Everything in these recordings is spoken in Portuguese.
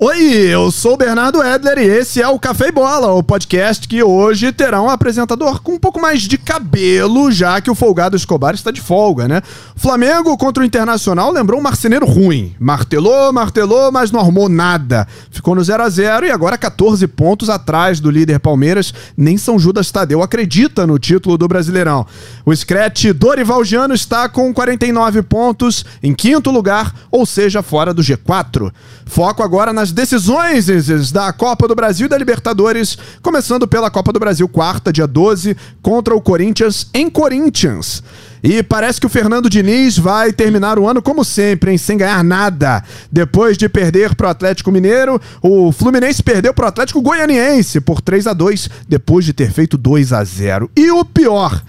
Oi, eu sou o Bernardo Edler e esse é o Café e Bola, o podcast que hoje terá um apresentador com um pouco mais de cabelo, já que o folgado Escobar está de folga, né? Flamengo contra o Internacional lembrou um marceneiro ruim. Martelou, martelou, mas não arrumou nada. Ficou no 0 a 0 e agora 14 pontos atrás do líder Palmeiras. Nem São Judas Tadeu acredita no título do Brasileirão. O Scratch Dorival Giano está com 49 pontos em quinto lugar, ou seja, fora do G4. Foco agora nas decisões Isis, da Copa do Brasil e da Libertadores, começando pela Copa do Brasil, quarta, dia 12, contra o Corinthians em Corinthians. E parece que o Fernando Diniz vai terminar o ano como sempre, hein, sem ganhar nada. Depois de perder para o Atlético Mineiro, o Fluminense perdeu para o Atlético Goianiense por 3 a 2 depois de ter feito 2 a 0 E o pior,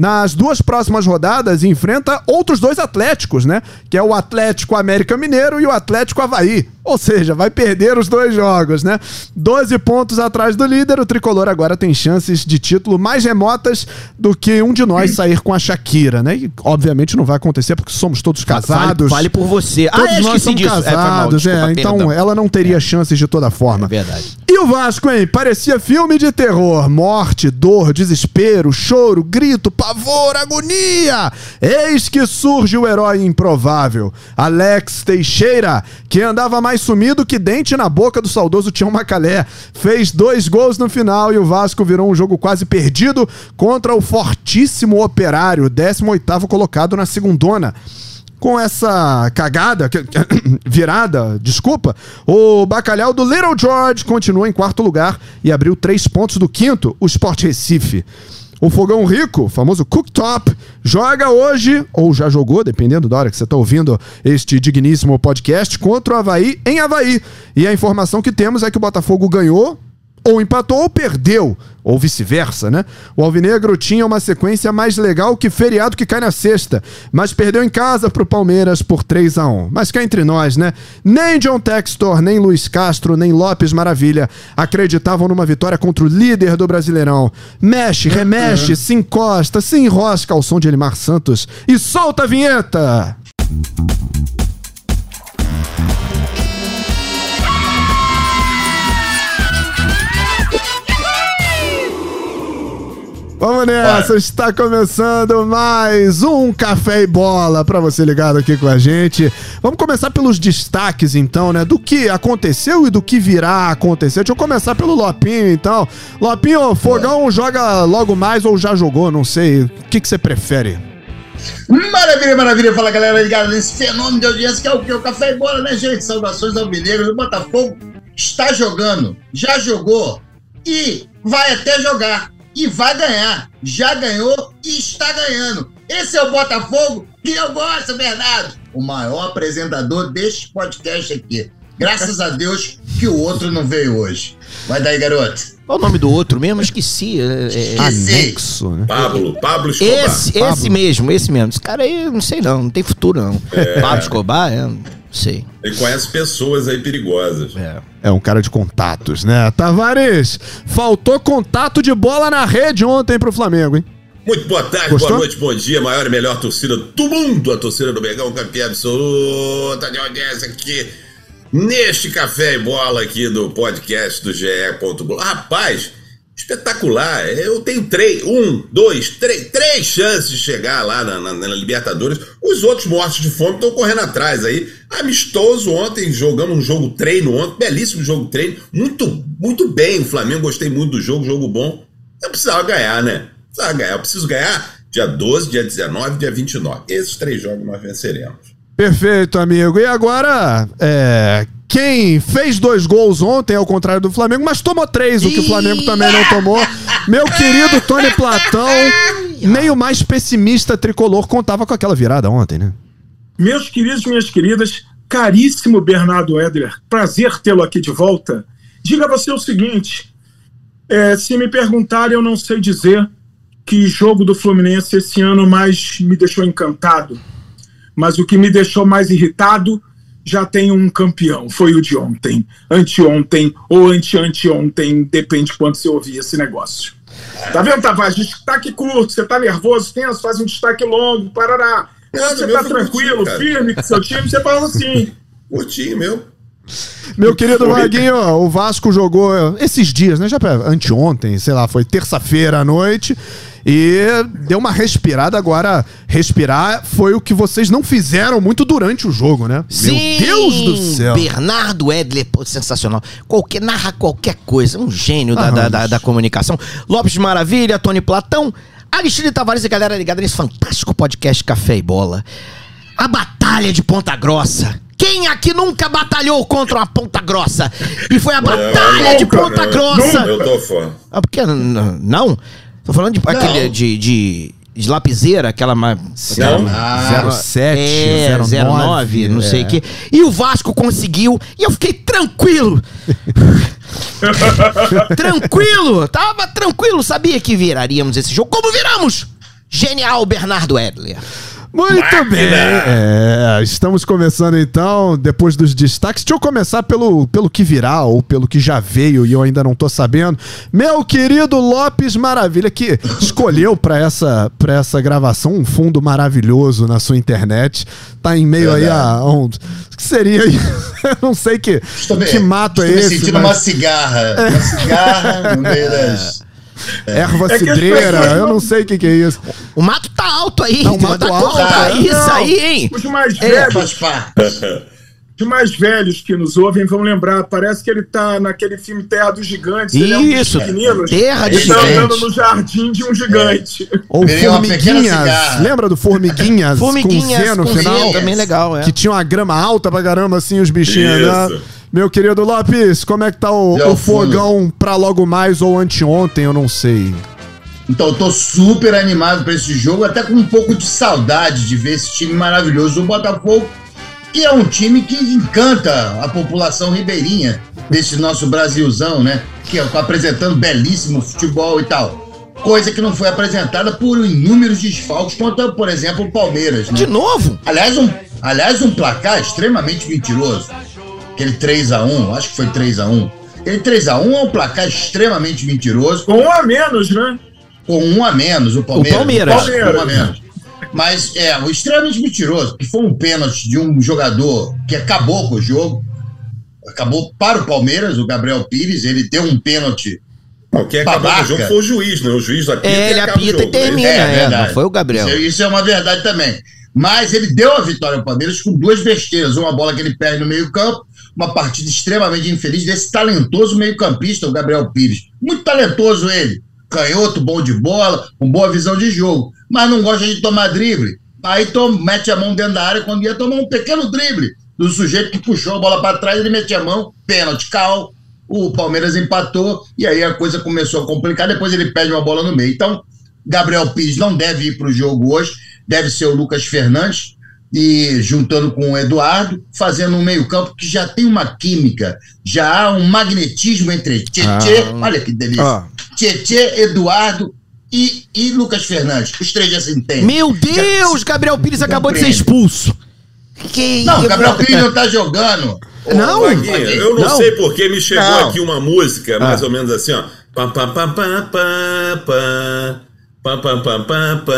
nas duas próximas rodadas enfrenta outros dois Atléticos, né? Que é o Atlético América Mineiro e o Atlético Havaí. Ou seja, vai perder os dois jogos, né? 12 pontos atrás do líder, o tricolor agora tem chances de título mais remotas do que um de nós sair com a Shakira, né? E obviamente não vai acontecer porque somos todos casados. Vale, vale por você. Todos ah, nós somos disso. casados, é, mal, desculpa, é então perdão. ela não teria é. chances de toda forma. É verdade. E o Vasco, hein? Parecia filme de terror. Morte, dor, desespero, choro, grito, pavor, agonia. Eis que surge o herói improvável. Alex Teixeira, que andava mais sumido que dente na boca do saudoso Tião Macalé. Fez dois gols no final e o Vasco virou um jogo quase perdido contra o fortíssimo Operário, 18º colocado na segundona com essa cagada, virada, desculpa, o bacalhau do Little George continua em quarto lugar e abriu três pontos do quinto, o Sport Recife. O Fogão Rico, famoso cooktop, joga hoje, ou já jogou, dependendo da hora que você está ouvindo este digníssimo podcast, contra o Havaí em Havaí. E a informação que temos é que o Botafogo ganhou ou empatou ou perdeu, ou vice-versa, né? O Alvinegro tinha uma sequência mais legal que feriado que cai na sexta, mas perdeu em casa pro Palmeiras por 3 a 1 Mas cá entre nós, né? Nem John Textor, nem Luiz Castro, nem Lopes Maravilha acreditavam numa vitória contra o líder do Brasileirão. Mexe, remexe, se encosta, se enrosca ao som de Elimar Santos e solta a vinheta! Vamos nessa, está começando mais um Café e Bola para você ligado aqui com a gente. Vamos começar pelos destaques então, né? Do que aconteceu e do que virá acontecer. Deixa eu começar pelo Lopinho então. Lopinho, Fogão joga logo mais ou já jogou, não sei. O que, que você prefere? Maravilha, maravilha. Fala galera ligada nesse fenômeno de audiência que é o que? O Café e Bola, né, gente? Saudações ao Mineiro. O Botafogo está jogando, já jogou e vai até jogar e vai ganhar. Já ganhou e está ganhando. Esse é o Botafogo que eu gosto, Bernardo. O maior apresentador deste podcast aqui. Graças a Deus que o outro não veio hoje. Vai daí, garoto. Qual o nome do outro mesmo? Esqueci. É, é, é Anexo, né? Pablo, Pablo Escobar. Esse, Pablo. esse mesmo, esse mesmo. Esse cara aí, não sei não, não tem futuro não. É. Pablo Escobar, é, sei. Ele conhece pessoas aí perigosas. É. É um cara de contatos, né? Tavares, faltou contato de bola na rede ontem pro Flamengo, hein? Muito boa tarde, Gostou? boa noite, bom dia, maior e melhor torcida do mundo, a torcida do Megão, campeã absoluta de audiência aqui neste café e bola aqui do podcast do GE. Rapaz, espetacular. Eu tenho três, um, dois, três, três chances de chegar lá na, na, na Libertadores. Os outros mortos de fome estão correndo atrás aí. Amistoso ontem, jogamos um jogo treino ontem, belíssimo jogo treino, muito, muito bem o Flamengo, gostei muito do jogo, jogo bom. Eu precisava ganhar, né? Precisava ganhar, eu preciso ganhar dia 12, dia 19, dia 29. Esses três jogos nós venceremos. Perfeito, amigo. E agora, é, quem fez dois gols ontem, ao contrário do Flamengo, mas tomou três, o que o Flamengo também não tomou. Meu querido Tony Platão, meio mais pessimista tricolor, contava com aquela virada ontem, né? Meus queridos, minhas queridas, caríssimo Bernardo Edler, prazer tê-lo aqui de volta. Diga você o seguinte: é, se me perguntarem, eu não sei dizer que jogo do Fluminense esse ano mais me deixou encantado. Mas o que me deixou mais irritado já tem um campeão, foi o de ontem, anteontem ou ante-anteontem, depende de quando você ouvir esse negócio. Tá vendo, Tavares? Destaque curto, você tá nervoso, tenso, faz um destaque longo, parará. Você tá tranquilo, firme com seu time, você fala assim. Curtinho meu. Meu querido Vaguinho, o Vasco jogou esses dias, né? Já pra- anteontem, sei lá, foi terça-feira à noite. E deu uma respirada. Agora, respirar foi o que vocês não fizeram muito durante o jogo, né? Sim, Meu Deus do céu. Bernardo Edler, pô, sensacional. Qualquer, narra qualquer coisa, um gênio da, Ah, da, da- da comunicação. Lopes de Maravilha, Tony Platão, Alexandre Tavares e galera ligada nesse fantástico podcast Café e Bola. A Batalha de Ponta Grossa. Quem aqui nunca batalhou contra uma Ponta Grossa? E foi a Batalha de nunca, Ponta né? Grossa. Eu tô fora. Ah, porque não? Tô falando de aquele de, de, de lapiseira, aquela Não. Ah, 07, é, 09, 09, não sei é. o quê. E o Vasco conseguiu, e eu fiquei tranquilo. tranquilo, tava tranquilo, sabia que viraríamos esse jogo. Como viramos? Genial, Bernardo Edler. Muito bem. É, estamos começando então, depois dos destaques. Deixa eu começar pelo, pelo que virá ou pelo que já veio e eu ainda não tô sabendo. Meu querido Lopes Maravilha, que escolheu para essa, pra essa gravação um fundo maravilhoso na sua internet. Tá em meio aí a, a um. Que seria? Eu não sei que, estou me, que mato é estou me esse. sentindo mas- uma cigarra. Uma cigarra no meio das. Erva É que as cidreira, eu não- sei o que, que é isso. O mato tá alto aí. Não, o mato tá alto, tá. isso aí, hein? Os mais É, velhos, faz os mais velhos que nos ouvem vão lembrar. Parece que ele tá naquele filme Terra dos Gigantes. ele é um dos Isso, terra de Ele tá gigante. andando no jardim de um gigante. Ou Virei uma pequena formiguinhas. Lembra do formiguinhas? Formiguinhas com Z no com Z final? também legal, é. Que tinha uma grama alta pra caramba, assim, os bichinhos Isso. andando. Meu querido Lopes, como é que tá o, o o fogão pra logo mais ou anteontem, eu não sei. Então eu tô super animado pra esse jogo, até com um pouco de saudade de ver esse time maravilhoso do Botafogo, que é um time que encanta a população ribeirinha desse nosso Brasilzão, né? Que é apresentando belíssimo futebol e tal. Coisa que não foi apresentada por inúmeros desfalques, quanto, por exemplo, o Palmeiras, né? De novo? Aliás, um, aliás, um placar extremamente mentiroso. Aquele 3x1, acho que foi 3x1. Aquele 3x1 é um placar extremamente mentiroso Com um a menos, né? com um a menos, o Palmeiras. O Palmeiras. Com um a menos. Mas é, o extremamente mentiroso, que foi um pênalti de um jogador que acabou com o jogo. Acabou para o Palmeiras, o Gabriel Pires, ele deu um pênalti. Não, quem acabou o jogo foi o juiz, né? O juiz apita É, ele o apita e né? termina, é, verdade. não foi o Gabriel. Isso, isso é uma verdade também. Mas ele deu a vitória ao Palmeiras com duas besteiras. Uma bola que ele perde no meio-campo, uma partida extremamente infeliz desse talentoso meio-campista, o Gabriel Pires. Muito talentoso ele. Canhoto, bom de bola, com boa visão de jogo. Mas não gosta de tomar drible. Aí tom, mete a mão dentro da área quando ia tomar um pequeno drible do sujeito que puxou a bola para trás, ele mete a mão, pênalti, cal. O Palmeiras empatou e aí a coisa começou a complicar. Depois ele perde uma bola no meio. Então, Gabriel Pires não deve ir para o jogo hoje, deve ser o Lucas Fernandes, e juntando com o Eduardo, fazendo um meio-campo que já tem uma química, já há um magnetismo entre Tietê, Ah. olha que delícia, Ó. Tietê, Eduardo e, e Lucas Fernandes. Os três já se entendem. Meu Deus, Gabriel Pires acabou de ser expulso. Que Não, o Gabriel Pires não tá jogando. Não? Ô, eu não, Não. sei porque me chegou Não. aqui uma música, mais ou menos assim, ó. Pá, pá, pá, pá, pá, pá. Pá, pá, pá, pá, pá.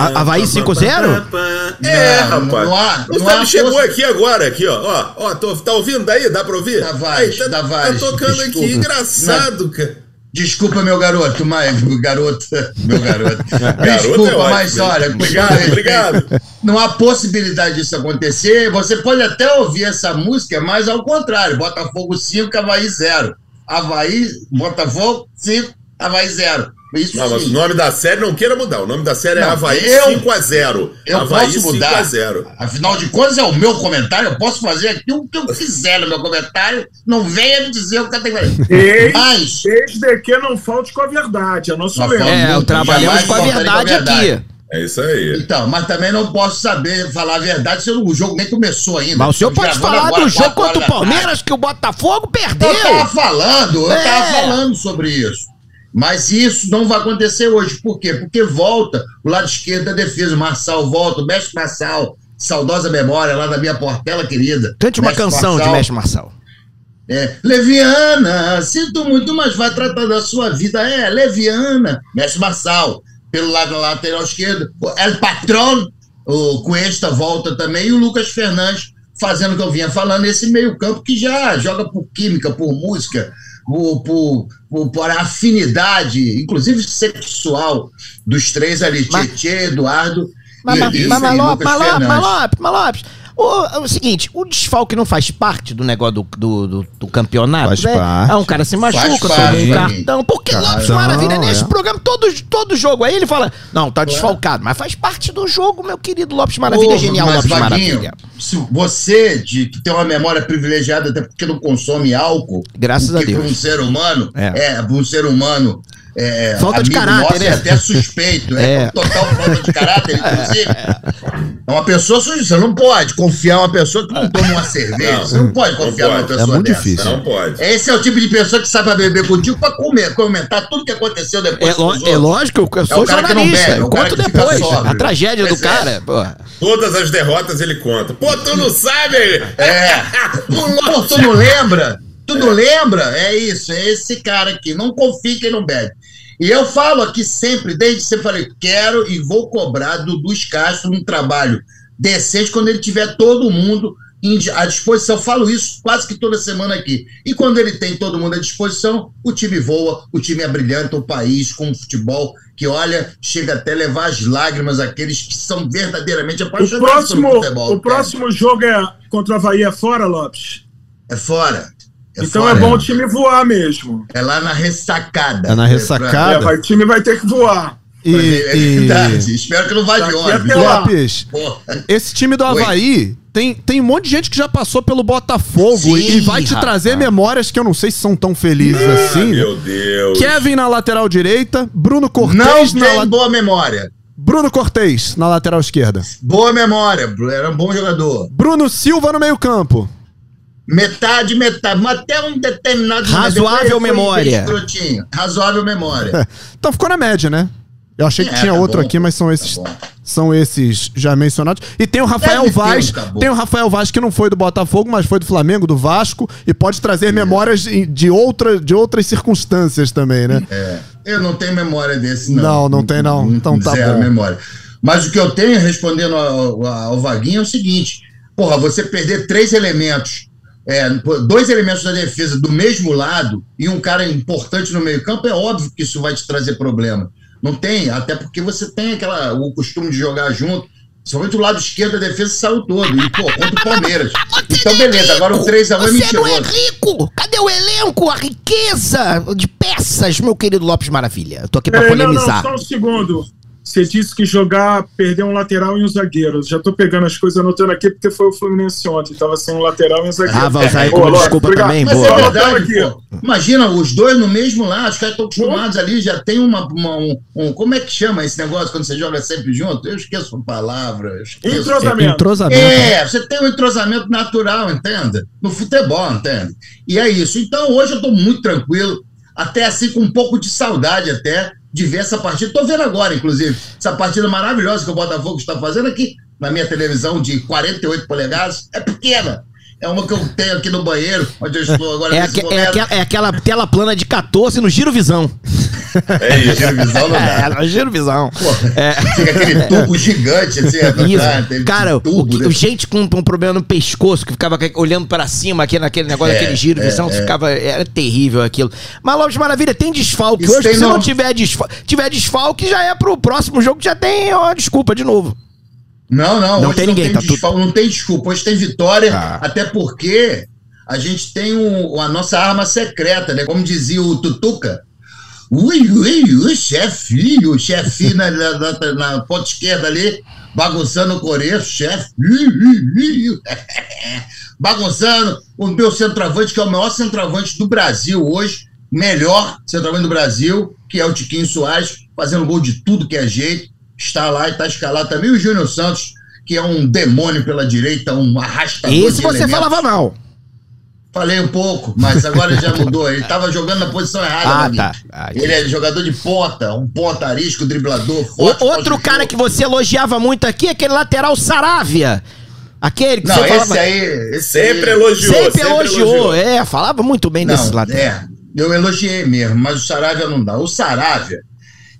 A- Havaí Pá, pá, 5-0? pá, pá. É, Não, rapaz. não há- não tá- há me chegou força- aqui agora, aqui, ó. Ó, ó tô, tá ouvindo daí? Dá pra ouvir? Tavares, Aí, tá, tá tocando aqui, engraçado, cara. Desculpa, meu garoto, mas garoto, meu garoto. É Desculpa, mas olha, Obrigado, obrigado. Não há possibilidade disso acontecer. Você pode até ouvir essa música, mas ao contrário: Botafogo 5, Havaí 0. Havaí, Botafogo 5, Havaí 0. Isso Não, mas o nome da série não queira mudar. O nome da série é Não, Havaí eu- 5x0. Eu Havaí posso mudar. 5x0. Afinal de contas, é o meu comentário. Eu posso fazer aqui o que eu quiser no meu comentário. Não venha me dizer o que eu tenho que fazer. Desde, Mas, desde que não falte com a verdade. É nosso lema. É, eu trabalhamos com a verdade com a verdade. aqui. É isso aí. então, mas também não posso saber falar a verdade se o jogo nem começou ainda. Mas o senhor pode falar agora, do jogo contra o. Palmeiras que o Botafogo perdeu. Eu tava falando, eu É. tava falando sobre isso. Mas isso não vai acontecer hoje. Por quê? Porque volta o lado esquerdo da defesa. O Marçal volta, o mestre Marçal, saudosa memória lá da minha portela querida. Cante uma Mestre canção de Marçal. Mestre Marçal. É, Leviana, sinto muito, mas vai tratar da sua vida. É, Leviana, mestre Marçal, pelo lado lateral esquerdo. O El Patron, o Cuesta volta também, e o Lucas Fernandes fazendo o que eu vinha falando, esse meio-campo que já joga por química, por música, por, por, por, por afinidade, inclusive sexual, dos três ali, Mas- Tietê, Eduardo Mas, e, mas, e, mas, e Malop, Malop. Malop, Malop. O, é o seguinte, o desfalque não faz parte do negócio do, do, do- do campeonato? Faz né? parte. Ah, um cara se machuca, toma um cartão. Porque Lopes Maravilha, nesse é. programa, todo, todo jogo aí ele fala, não, tá desfalcado, mas faz parte do jogo, meu querido Lopes Maravilha, Ô, genial mas, Lopes Vaguinho, Maravilha. Se você, de, que tem uma memória privilegiada, até porque não consome álcool, Graças a Deus. um ser humano, É. é, um ser humano. É, Falta de amigo caráter, nosso, né? É até suspeito, é, É. total falta de caráter, inclusive. É uma pessoa suja, você não pode confiar em uma pessoa que não toma uma cerveja. Não, você não pode não confiar numa pode. pessoa É muito dessa. difícil. Não pode. Esse é o tipo de pessoa que sai pra beber contigo pra comer, comentar tudo que aconteceu depois. É, lo- é lógico, eu sou o cara que não jornalista, bebe, é eu o cara conto depois, sóbrio. a tragédia do Pois é. cara. Todas as derrotas ele conta. Pô, tu não sabe? É. Pô, tu não lembra? Tu não lembra? É isso, é esse cara aqui. Não confie em quem não bebe. E eu falo aqui sempre, desde sempre falei, quero e vou cobrar do Luiz Castro um trabalho decente quando ele tiver todo mundo à disposição. Eu falo isso quase que toda semana aqui. E quando ele tem todo mundo à disposição, o time voa, o time é brilhante, o país com um futebol que, olha, chega até levar as lágrimas aqueles que são verdadeiramente O apaixonados próximo, pelo futebol. o próximo jogo é contra o Havaí é fora, Lopes? É fora. É então fora. é bom o time voar mesmo. É lá na ressacada. É na ressacada? É, o time vai ter que voar. E, É e- verdade. Espero que não vá de ônibus. Lopes, esse time do Oi. Havaí tem, tem um monte de gente que já passou pelo Botafogo Sim, e, e vai te rapaz. trazer memórias que eu não sei se são tão felizes Ah, assim. meu Deus. Kevin na lateral direita, Bruno Não Cortez na tem la- boa memória. Bruno Cortez na lateral esquerda. Boa memória. Era um bom jogador. Bruno Silva no meio-campo. Metade, metade. Mas até um determinado Razoável memória. Razoável memória. Então ficou na média, né? Eu achei que É, tinha tá outro bom, aqui, mas são tá esses, bom. são esses já mencionados. E tem o Rafael Deve ter Vaz, caboclo. tem o Rafael Vaz que não foi do Botafogo, mas foi do Flamengo, do Vasco e pode trazer memórias de, de, outra, de outras circunstâncias também, né? É, eu não tenho memória desse, não. Não, não tem, não. Então tá Zero bom. memória. Mas o que eu tenho respondendo ao, ao Vaguinho é o seguinte: porra, você perder três elementos, é, dois elementos da defesa do mesmo lado e um cara importante no meio-campo, é óbvio que isso vai te trazer problema. Não tem, até porque você tem aquela, o costume de jogar junto. Principalmente o lado esquerdo da defesa saiu todo. E, pô, contra o Palmeiras. Então, beleza, agora o 3x1 é Você não é mentiroso. rico! Cadê o elenco, a riqueza de peças, meu querido Lopes Maravilha? Eu tô aqui pra Peraí, não, não, polemizar. só um segundo. Você disse que jogar, perder um lateral e um zagueiro. Já tô pegando as coisas anotando aqui porque foi o Fluminense ontem. Tava sem um lateral e um zagueiro. Ah, vai usar aí Boa, como Lopes, desculpa obrigado. também, Mas boa. é verdade, pô. Imagina, os dois no mesmo lado, os caras estão acostumados ali, já tem uma, uma- um, um- Como é que chama esse negócio quando você joga sempre junto? Eu esqueço a palavra. Esqueço. Entrosamento. Entrosamento. É, você tem um entrosamento natural, entenda? No futebol, entende? E é isso. Então, hoje eu tô muito tranquilo, até assim, com um pouco de saudade até de ver essa partida. Tô vendo agora, inclusive, essa partida maravilhosa que o Botafogo está fazendo aqui na minha televisão de 48 polegadas. É pequena. É uma que eu tenho aqui no banheiro, onde eu estou agora É, aque- é aquela, é aquela tela plana de 14 no Giro Visão. É isso. Televisão não dá. É, Giro Visão. É. Fica aquele tubo gigante, assim, Isso. atrás, tem Cara, o, tubo, que- né? gente com um problema no pescoço, que ficava olhando pra cima aqui naquele negócio, É, aquele giro, é, visão, é. ficava. Era terrível aquilo. Mas Lopes Maravilha, tem desfalque. Isso Hoje, tem se não no- tiver desfalque, tiver desfalque, já é pro próximo jogo, já tem ó, desculpa de novo. Não, não, Não tem ninguém, não tá tem, tudo- desfalque, não tem desculpa, hoje tem vitória, Tá. até porque a gente tem o- a nossa arma secreta, né? Como dizia o Tutuca. Ui, ui, ui, chefinho, chefinho na, na, na, na ponta esquerda ali, bagunçando o coreço, chefe. Bagunçando o meu centroavante, que é o maior centroavante do Brasil hoje, melhor centroavante do Brasil, que é o Tiquinho Soares, fazendo gol de tudo que é jeito, está lá e está escalado também. O Júnior Santos, que é um demônio pela direita, um arrastador Esse você elementos. falava mal. Falei um pouco, mas agora já mudou. Ele estava jogando na posição errada. Ah, tá. Ah, Ele é jogador de ponta, um ponta arisco, driblador, O- forte. outro cara jogo. que você elogiava muito aqui é aquele lateral Saravia. Aquele que Não, você esse falava. aí. Esse Sempre aí... elogiou. sempre, elogiou. É, falava muito bem Não, laterais. é, eu elogiei mesmo, mas o Saravia não dá. O Saravia,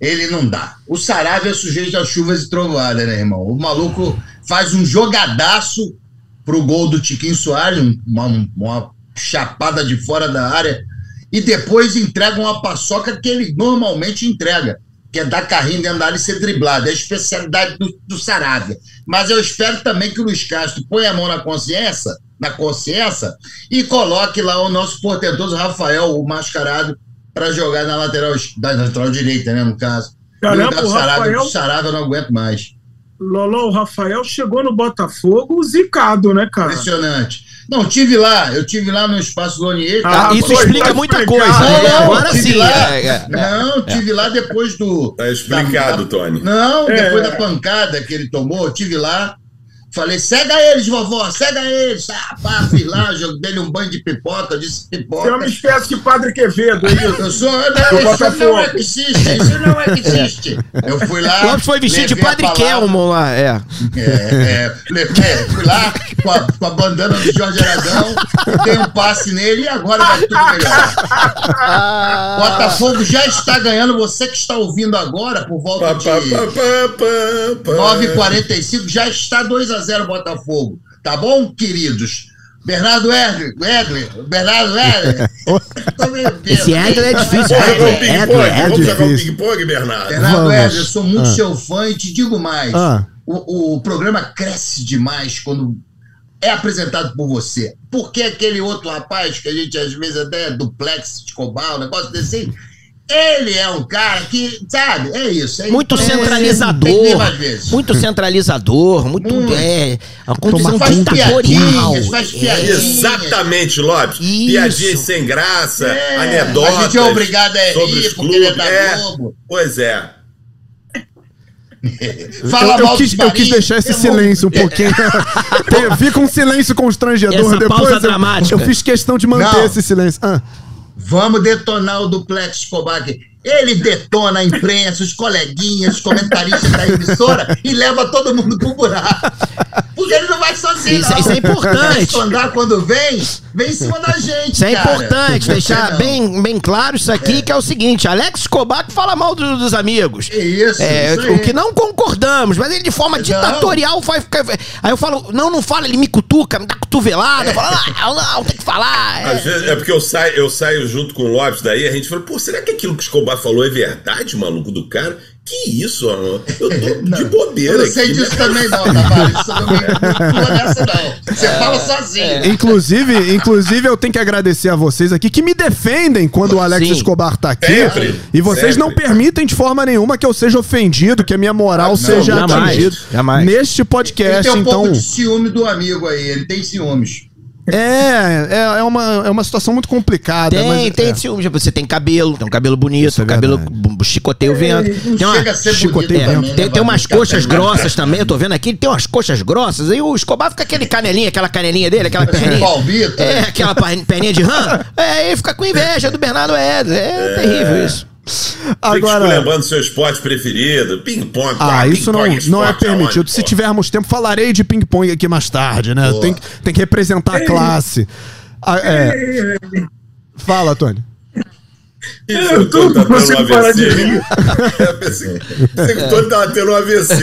ele não dá. O Saravia é sujeito a chuvas e trovoadas, né, irmão? O maluco faz um jogadaço pro gol do Tiquinho Soares, uma, uma chapada de fora da área, e depois entrega uma paçoca que ele normalmente entrega, que é dar carrinho dentro da área e ser driblado. É a especialidade do, do. Mas eu espero também que o Luiz Castro ponha a mão na consciência, na consciência e coloque lá o nosso portentoso Rafael, o mascarado, para jogar na lateral, na lateral direita, né, no caso. Caramba, o Saravia, Rafael... Saravia eu não aguento mais. Loló, o Rafael chegou no Botafogo zicado, né, cara? Impressionante. Não, tive lá, eu tive lá no Espaço Lonier. Ah, isso explica tá muita coisa. Não, não, Agora sim. Lá, é, é, não, tive lá depois do. Tá explicado, da, Tony. Não, depois é. da pancada que ele tomou, tive lá. Falei, cega eles, vovó, cega eles. Ah, pá, fui lá, joguei um banho de pipoca, disse pipoca. É uma espécie de Padre Quevedo, é isso? Eu sou, não, isso não é que existe, isso não é que existe. Eu fui lá... Lopes foi vestido de Padre Kelmo lá, é. É, é, é, fui lá com a, com a bandana do Jorge Aragão, dei um passe nele e agora vai tudo melhor. Botafogo já está ganhando, você que está ouvindo agora, por volta de 9h45, já está 2x0 0 Botafogo. Tá bom, queridos? Bernardo Edler, Bernardo Edler. Esse Edler é difícil. Edler, Edler, Vamos jogar um ping-pong, Bernardo? Bernardo Edler, eu sou muito ah. seu fã e te digo mais. Ah. O, o programa cresce demais quando é apresentado por você. Porque aquele outro rapaz, que a gente às vezes até é duplex, escobar, um negócio desse, ele é um cara que, sabe, é isso. É muito centralizador. Muito centralizador, muito. muito. É, a condição ditatorial. Faz é. Exatamente, Lopes. Isso. Piadinhas sem graça, é. anedotas. A gente é obrigado a rir porque ele é da é. Globo. Pois é. Fala eu, eu, quis, eu quis deixar esse silêncio um pouquinho. Fica um silêncio constrangedor Essa depois. dramática. Eu, fiz questão de manter Não. esse silêncio. Ah. Vamos detonar o duplex aqui. Ele detona a imprensa, os coleguinhas, os comentaristas da emissora e leva todo mundo pro buraco. Porque ele não vai sozinho. Isso, não. isso é importante. Andar quando vem, vem em cima da gente. Isso é cara. importante, deixar bem, bem claro isso aqui, é. que é o seguinte: Alex Escobar que fala mal do, dos amigos. Isso, é, isso O que não concordamos, mas ele de forma não. ditatorial vai ficar. Aí eu falo, não, não fala, ele me cutuca, me dá cotovelada, é. fala, não, não, tem que falar. É. Vezes, é porque eu saio, eu saio junto com o Lopes daí, a gente fala, pô, será que aquilo que Escobar falou é verdade, maluco do cara? Que isso, mano? Eu tô não, de bobeira. Eu não sei aqui, disso né? também, não, Tavares. Isso não me nessa, não. Você é, fala sozinho. É. Inclusive, inclusive, eu tenho que agradecer a vocês aqui que me defendem quando o Alex Sim. Escobar tá aqui. Sempre, e vocês sempre. não permitem de forma nenhuma que eu seja ofendido, que a minha moral não, seja atingida. Neste podcast, ele tem um então. Pouco de ciúme do amigo aí, ele tem ciúmes. É, é, é, uma, é uma situação muito complicada. Tem, mas, tem é. ciúmes. Você tem cabelo, tem um cabelo bonito, é cabelo chicoteio vento. É, tem uma, chicoteio é, vento. Tem, tem umas coxas grossas também, eu tô vendo aqui, tem umas coxas grossas. Aí o Escobar fica aquele canelinha, aquela canelinha dele, aquela perninha. É, aquela perninha de rã. É, ele fica com inveja do Bernardo Eder. É, terrível isso. Agora, lembrando seu esporte preferido, ping-pong. Ah, ping isso não, não é permitido. Aonde, Se tivermos tempo, falarei de ping-pong aqui mais tarde, né? Tem, tem que representar a classe. Ah, é... Fala, Tony. Eu tô, não consigo parar de rir. Eu pensei, pensei que o Tony tava tendo um AVC.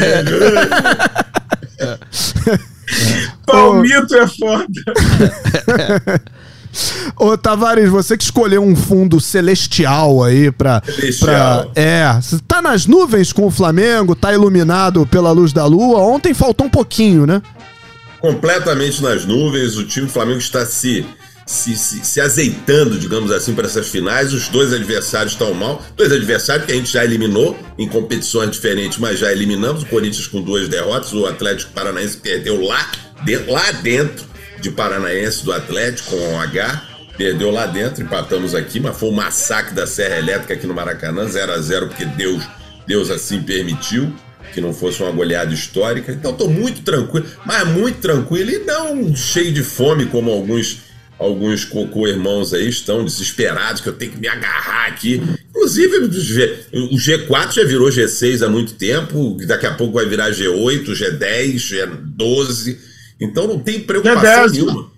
Palmito é foda. Ô, Tavares, você que escolheu um fundo celestial aí pra. Celestial. Pra, é. Você tá nas nuvens com o Flamengo, tá iluminado pela luz da lua. Ontem faltou um pouquinho, né? Completamente nas nuvens. O time do Flamengo está se. Se, se, se azeitando, digamos assim, para essas finais. Os dois adversários estão mal. Dois adversários que a gente já eliminou em competições diferentes, mas já eliminamos. O Corinthians com duas derrotas, o Atlético Paranaense perdeu lá, de, lá dentro de Paranaense do Atlético com o H. Perdeu lá dentro, empatamos aqui, mas foi um massacre da Serra Elétrica aqui no Maracanã, 0 a 0 porque Deus, Deus assim permitiu que não fosse uma goleada histórica. Então estou muito tranquilo, mas muito tranquilo e não cheio de fome como alguns alguns cocô-irmãos aí estão desesperados que eu tenho que me agarrar aqui. Inclusive, o G4 já virou G6 há muito tempo, daqui a pouco vai virar G8, G10, G12. Então não tem preocupação é nenhuma.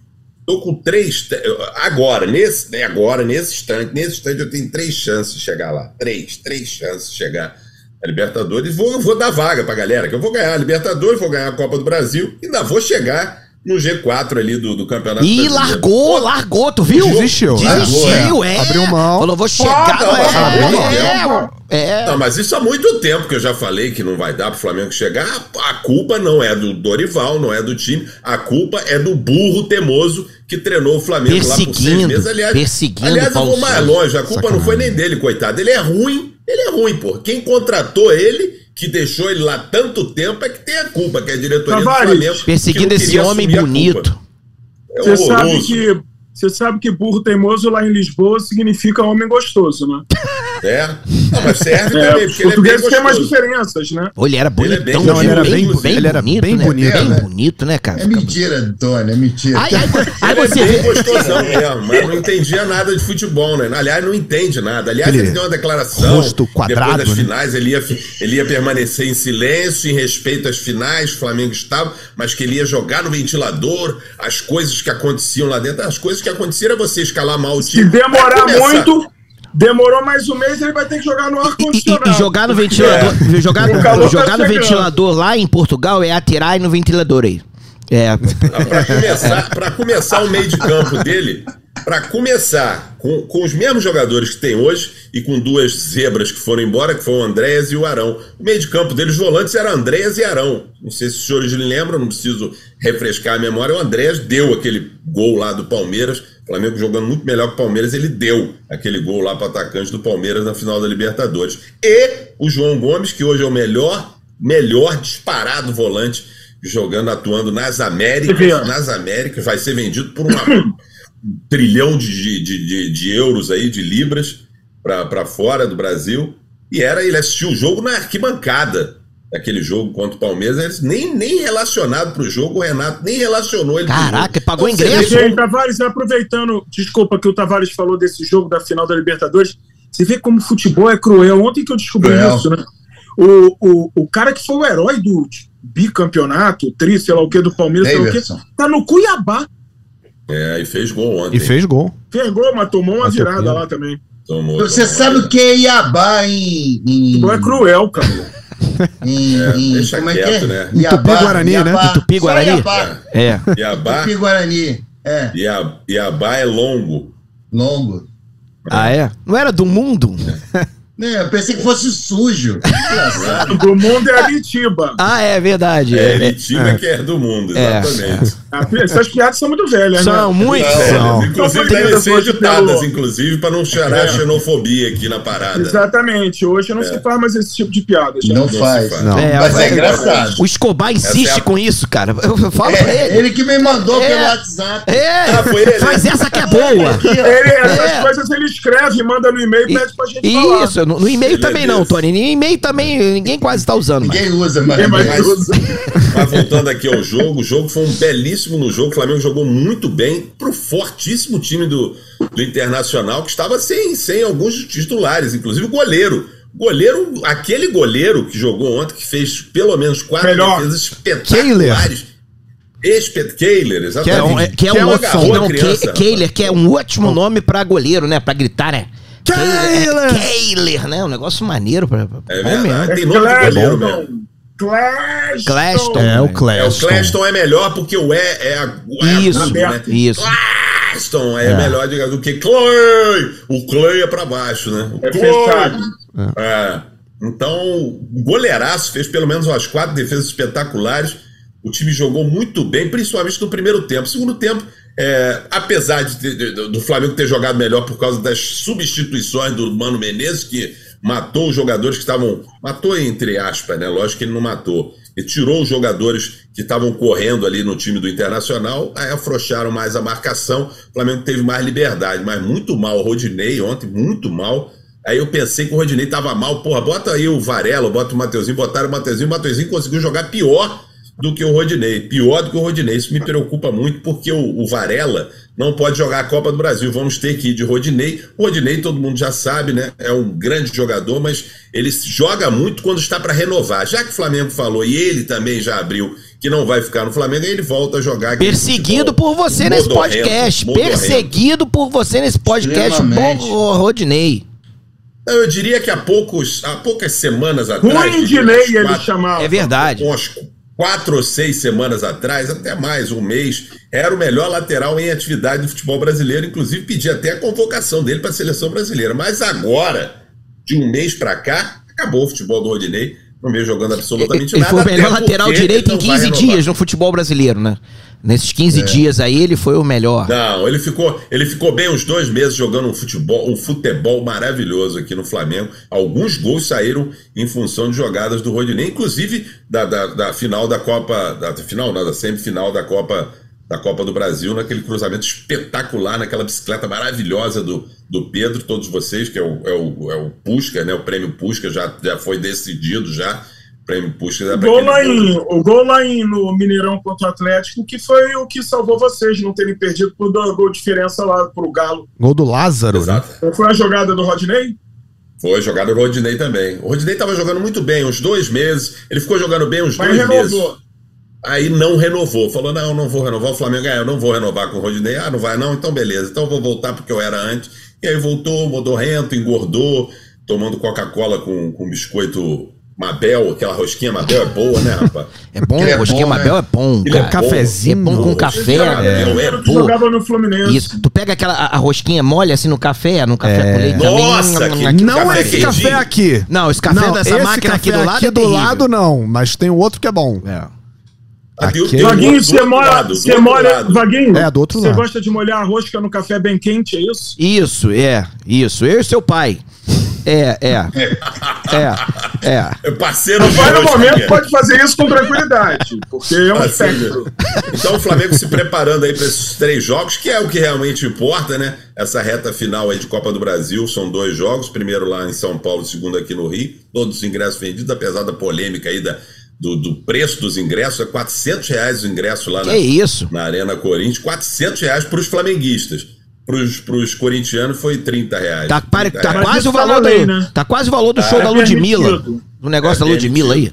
Tô com três. Agora, nesse, né, agora, nesse instante, nesse instante, eu tenho três chances de chegar lá. Três, três chances de chegar a Libertadores. Vou, vou dar vaga pra galera, que eu vou ganhar a Libertadores, vou ganhar a Copa do Brasil, e ainda vou chegar no G4 ali do, do campeonato. Ih, largou, largou, tu viu? Desistiu. Desistiu, é. Abriu mão. Falou, vou chegar. Foda, é, abriu é, é. Não, mas isso há muito tempo que eu já falei que não vai dar pro Flamengo chegar. A culpa não é do Dorival, não é do time. A culpa é do burro teimoso que treinou o Flamengo lá por seis Perseguindo, meses. Aliás, perseguindo aliás eu vou mais longe. A culpa não foi nem dele, coitado. Ele é ruim. Ele é ruim, pô. Quem contratou ele, que deixou ele lá tanto tempo, é que tem a culpa, que é a diretoria Tavares, do Flamengo. Perseguindo esse homem bonito. É Você sabe que você sabe que burro teimoso lá em Lisboa significa homem gostoso, né? É. Não, mas serve É, também, porque ele é bem umas gostoso. diferenças, né? Pô, ele era Ele é bem- bonitão, Não, ele era bem, bem- bem, ele era bonito, bem né? bonito, Bem né? bonito, né, cara? É mentira, Antônio, é mentira. Aí, aí, aí Ele você é bem gostosão mesmo, mas não entendia nada de futebol, né? Aliás, não entende nada. Aliás, ele deu uma declaração. rosto quadrado, Depois das né? finais, ele ia, ele ia permanecer em silêncio, em respeito às finais, o Flamengo estava, mas que ele ia jogar no ventilador, as coisas que aconteciam lá dentro. As coisas que aconteciam era você escalar mal o Se time. Pra demorar muito, demorou mais um mês, ele vai ter que jogar no E, e- ar-condicionado. e jogar no ventilador, jogar, O calor tá jogar no chegando. ventilador lá em Portugal é atirar no ventilador aí. É. Pra começar, pra começar o meio de campo dele, pra começar com, com os mesmos jogadores que tem hoje e com duas zebras que foram embora, que foi o Andréas e o Arão. O meio de campo dele, os volantes eram Andréas e Arão. Não sei se os senhores lembram, não preciso refrescar a memória. O Andréas deu aquele gol lá do Palmeiras. Flamengo jogando muito melhor que o Palmeiras, ele deu aquele gol lá para o atacante do Palmeiras na final da Libertadores. E o João Gomes, que hoje é o melhor, melhor disparado volante jogando, atuando nas Américas, Viu? nas Américas, vai ser vendido por uma- um trilhão de, de, de, de euros aí, de libras, para fora do Brasil. E era, ele assistiu o jogo na arquibancada, aquele jogo contra o Palmeiras, nem, nem relacionado para o jogo, o Renato nem relacionou ele pro Caraca, jogo. pagou Então, ingresso? vê E aí, como- Tavares, aproveitando, desculpa que o Tavares falou desse jogo da final da Libertadores, você vê como o futebol é cruel. Ontem que eu descobri Cruel. isso, né? O, o, o cara que foi o herói do bicampeonato, tri, sei lá o que, do Palmeiras, sei lá o quê, tá no Cuiabá. É, e fez gol ontem. E fez gol. Pegou, mas tomou uma virada lá também. Tomou, Você tomou. sabe o que é Iabá em. em, é cruel, cara. em, em- deixa como é que é? né? Iabá, Tupi-Guarani, né? Iabá. Tupi Só Guarani? É. Iabá, Tupi-Guarani. É, Ia- Iabá é longo. longo. Ah, é? Não era do mundo? É, eu pensei que fosse sujo. Do mundo é Aritiba. Ah, é verdade. É, É, é. Elitiba que é do mundo, É, exatamente. Ah, Essas piadas são muito velhas, São né? muito. É, Não. Inclusive Então, devem ser hoje editadas, pelo- inclusive, para não gerar xenofobia aqui na parada. Exatamente. Hoje não se faz mais esse tipo de piada. já. Não se faz. faz. Não. É, Mas vai- é engraçado. O Escobar insiste é a- com isso, cara. Eu eu falo pra É, ele. ele que me mandou É. pelo WhatsApp. É, Ah, foi ele? faz essa que é boa. Ele, essas É. coisas ele escreve, manda no e-mail e pede pra gente falar. Isso, no, no e-mail Ele é também não. Tony. No e-mail também ninguém quase tá usando mais. Ninguém usa, mas. Ninguém mais Mas- usa. Mas voltando aqui ao jogo, o jogo foi um belíssimo no jogo. O Flamengo jogou muito bem pro fortíssimo time do, do Internacional, que estava sem, sem alguns titulares, inclusive o goleiro. Goleiro, aquele goleiro que jogou ontem, que fez pelo menos quatro Melhor. defesas espetaculares. Espet Kehler, Que é exatamente. um, é- que é um agarrou ótimo. a Não, criança, Ke- Kehler, que é um ótimo nome pra goleiro, né? Pra gritar, né? Kehler! É, Kehler, né? Um negócio maneiro pra. pra- É mesmo. verdade. Tem nome de goleiro mesmo. Claston. Claston. É, o É, o Claston. É melhor porque o E é, a, é Isso, agudo, né? isso. Claston é, melhor de- do que Clay. O Clay é pra baixo, né? O É Clay. fechado. É. Então, goleiraço, fez pelo menos umas quatro defesas espetaculares. O time jogou muito bem, principalmente no primeiro tempo. Segundo tempo, é, apesar de ter- de- do Flamengo ter jogado melhor por causa das substituições do Mano Menezes, que matou os jogadores que estavam. Matou entre aspas, né? Lógico que ele não matou. Ele tirou os jogadores que estavam correndo ali no time do Internacional, aí afrouxaram mais a marcação. O Flamengo teve mais liberdade, mas muito mal. O Rodinei ontem, muito mal. Aí eu pensei que o Rodinei tava mal. Porra, bota aí o Varela, bota o Mateuzinho, botaram o Mateuzinho. O Mateuzinho conseguiu jogar pior do que o Rodinei. Pior do que o Rodinei. Isso me preocupa muito, porque o, o Varela não pode jogar a Copa do Brasil. Vamos ter que ir de Rodinei. O Rodinei, todo mundo já sabe, né? É um grande jogador, mas ele joga muito quando está para renovar. Já que o Flamengo falou, e ele também já abriu que não vai ficar no Flamengo, aí ele volta a jogar. Perseguido futebol por você nesse podcast. Perseguido por você nesse podcast, bom, Rodinei. Eu diria que há, poucos, há poucas semanas atrás. Ruim de diria, lei umas ele quatro- chamava. É verdade. com as, quatro ou seis semanas atrás, até mais, um mês, era o melhor lateral em atividade do futebol brasileiro, inclusive pedia até a convocação dele para a seleção brasileira. Mas agora, de um mês para cá, acabou o futebol do Rodinei, não veio jogando absolutamente ele nada. Ele foi o melhor lateral direito em não vai 15 renovar. dias no futebol brasileiro, né? Nesses 15 dias aí, ele foi o melhor. Não, ele ficou, ele ficou bem uns dois meses jogando um futebol, um futebol maravilhoso aqui no Flamengo. Alguns gols saíram em função de jogadas do Rodinei, inclusive da, da, da final da Copa, da final, não, da semifinal da Copa da Copa do Brasil, naquele cruzamento espetacular, naquela bicicleta maravilhosa do, do Pedro, todos vocês, que é o, é o, é o Pusca, né? O prêmio Pusca já, já foi decidido já. O prêmio Pusca O é gol, lá em, o gol lá em, no Mineirão contra o Atlético, que foi o que salvou vocês não terem perdido por dois gol de diferença lá pro Galo. Gol do Lázaro, né? Exato. Não foi a jogada do Rodney? Foi jogado o Rodinei também. O Rodinei estava jogando muito bem, uns dois meses. Ele ficou jogando bem uns Mas dois renovou. meses. Aí não renovou. Falou: não, não vou renovar. O Flamengo, ah, eu não vou renovar com o Rodinei. Ah, não vai não? Então beleza. Então eu vou voltar porque eu era antes. E aí voltou, modorrento, engordou, tomando Coca-Cola com, com biscoito Mabel. Aquela rosquinha Mabel é boa, né, rapaz? É bom, é rosquinha bom, Mabel né? é bom, é cara. bom. Cafezinho. É bom com Pô, café. É. eu é jogava no Fluminense. Isso, tu pega aquela a, a rosquinha, molha assim no café, no café É. com leite Nossa, também. que- Não Café esse café aqui. Não, esse café dessa esse máquina aqui café do lado aqui é do terrível. lado não, mas tem o outro que é bom. É. Aquele- Vaguinho, do você do você lado. Vaguinho, É, do outro você gosta de molhar a rosca no café bem quente, é isso? Isso, é, isso. Eu e seu pai. É, é. É, é. É parceiro O pai, no momento, pode fazer isso com tranquilidade, porque é um espectro. Então o Flamengo se preparando aí para esses três jogos, que é o que realmente importa, né? Essa reta final aí de Copa do Brasil, são dois jogos, primeiro lá em São Paulo, segundo aqui no Rio, todos os ingressos vendidos, apesar da polêmica aí da, do, do preço dos ingressos, é 400 reais o ingresso lá na, na Arena Corinthians, 400 reais para os flamenguistas. Para os corintianos foi 30 reais. Tá, pare- 30 tá reais. Quase o tá valor na do. lei, né? Tá quase o valor do show é da Ludmilla. permitido. Do negócio É da Ludmilla aí.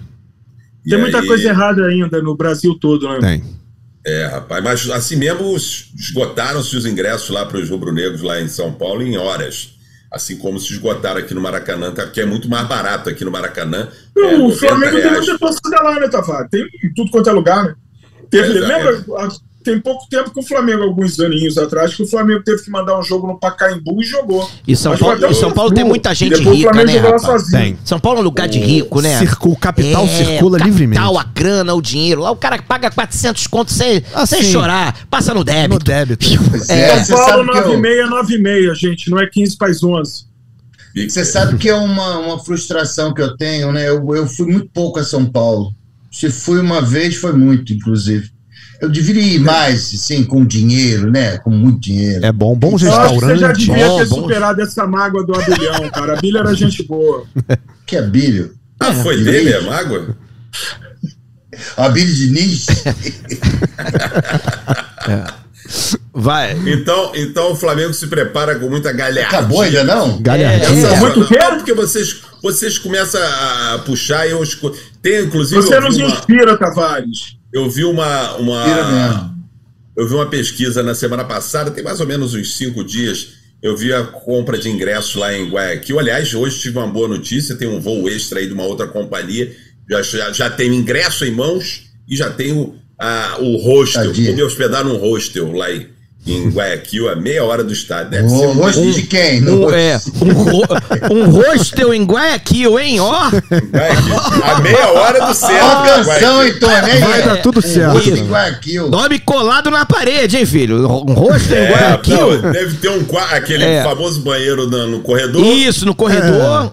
E Tem muita aí- coisa errada ainda no Brasil todo, né? Tem. É, rapaz, mas assim mesmo esgotaram-se os ingressos lá para os rubro-negros lá em São Paulo em horas. Assim como se esgotaram aqui no Maracanã, tá? que é muito mais barato aqui no Maracanã. é, o 90 Flamengo tem reais. muita torcida lá, né, Tavares? Tem em tudo quanto é lugar, né? Teve, Exato. lembra? Tem pouco tempo que o Flamengo, alguns aninhos atrás, que o Flamengo teve que mandar um jogo no Pacaembu e jogou. E São Mas Paulo- e São Paulo tem muita gente rica, o Flamengo né, rapaz? Tem. São Paulo é um lugar de rico, né? Circu- o capital circula o livremente. capital, a grana, o dinheiro. Lá o cara paga 400 contos sem, Ah, sem sim. chorar. Passa no débito. No débito. É, é, São Paulo sabe que eu- 96, 96, gente. Não é 15 para as 11. Você sabe que é uma, uma frustração que eu tenho, né? Eu, eu fui muito pouco a São Paulo. Se fui uma vez, foi muito, inclusive. Eu deveria ir mais, sim, com dinheiro, né? Com muito dinheiro. É bom, acho que você já devia Bom, ter bom. superado essa mágoa do Abelhão, cara. A Bilha era gente boa. Que é Bílio? Ah, foi É, dele a isso. mágoa? A Bílio Diniz? Vai. Então, então o Flamengo se prepara com muita galhardia. Acabou ainda não? Galhardia. É, muito quê? porque vocês, vocês começam a puxar e eu escu- Tem, inclusive, Você nos uma, inspira, Tavares. Eu vi uma, uma, eu vi uma pesquisa na semana passada, tem mais ou menos uns cinco dias. Eu vi a compra de ingressos lá em Guayaquil. Aliás, hoje tive uma boa notícia: tem um voo extra aí de uma outra companhia. Já, já, já tenho ingresso em mãos e já tenho ah, o hostel. Vou me hospedar num hostel lá em, em Guayaquil, a meia hora do estádio. Deve ser O um- rosto de quem? Um, rosto. é, um, ro um hostel em Guayaquil, hein? Ó. Guayaquil. A meia hora do centro. Ó a canção, então, né? Vai dar tudo certo. Rosto de Guayaquil. Nome colado na parede, hein, filho? Um em É, Guayaquil. não, deve ter um aquele É. famoso banheiro no, no corredor. Isso, no corredor.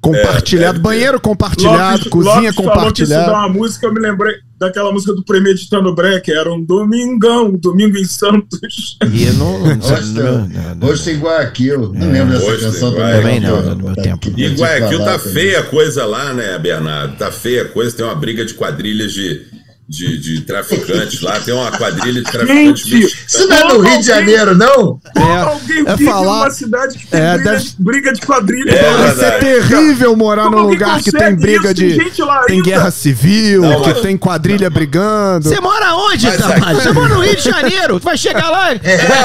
Compartilhado, É, banheiro compartilhado, Lopes- cozinha Lopes falou que isso dá compartilhada. uma música, eu me lembrei daquela música do Premeditando Breck, era um domingão, um domingo em Santos. E eu não. não- Rosto, não- não- não- rosto em Guayaquil. Não lembro dessa canção. Também não, no meu Tá tempo. aqui, E Guayaquil falar tá feia a coisa lá, né, Bernardo? Tá feia a coisa, tem uma briga de quadrilhas de, de, de traficantes lá, tem uma quadrilha de traficantes Gente, Isso não é no Rio de Janeiro, não? Alguém é falar- numa cidade que tem é, briga, deve- briga de quadrilha. É, Deve ser verdade. terrível morar Como num lugar que tem briga isso? Tem de. gente lá Tem ainda. guerra civil, Não, que mas- tem quadrilha brigando. Você mora onde, aqui- Você mora no Rio de Janeiro. Tu vai chegar lá. É,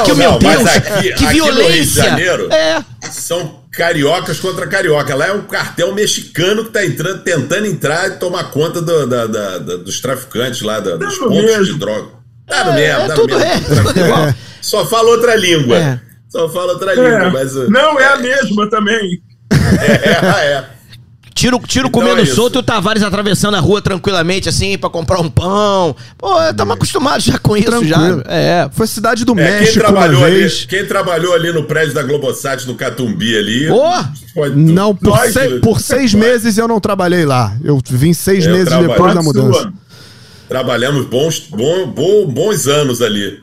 não, meu mas Deus. aqui- que aqui no Rio de violência. Janeiro- É. São cariocas contra carioca. Lá é um cartel mexicano que tá entrando, tentando entrar e tomar conta do, da, da, da, dos traficantes lá, da, dos pontos mesmo. de droga. Tá no mesmo, é, tá no mesmo. É, Só fala outra língua. É. Só fala outra língua. Mas, não, é a mesma também. É, é. Tiro, tiro então comendo é solto e o Tavares atravessando a rua tranquilamente, assim, pra comprar um pão. Pô, estamos acostumados já com isso, Tranquilo. já. É. Foi cidade do é, México quem trabalhou uma vez. Ali, quem trabalhou ali no prédio da Globosat, no Catumbi ali... Oh! Não, por, Nós, seis, por seis meses eu não trabalhei lá. Eu vim seis eu meses depois da mudança. Trabalhamos bons, bom, bom, bons anos ali.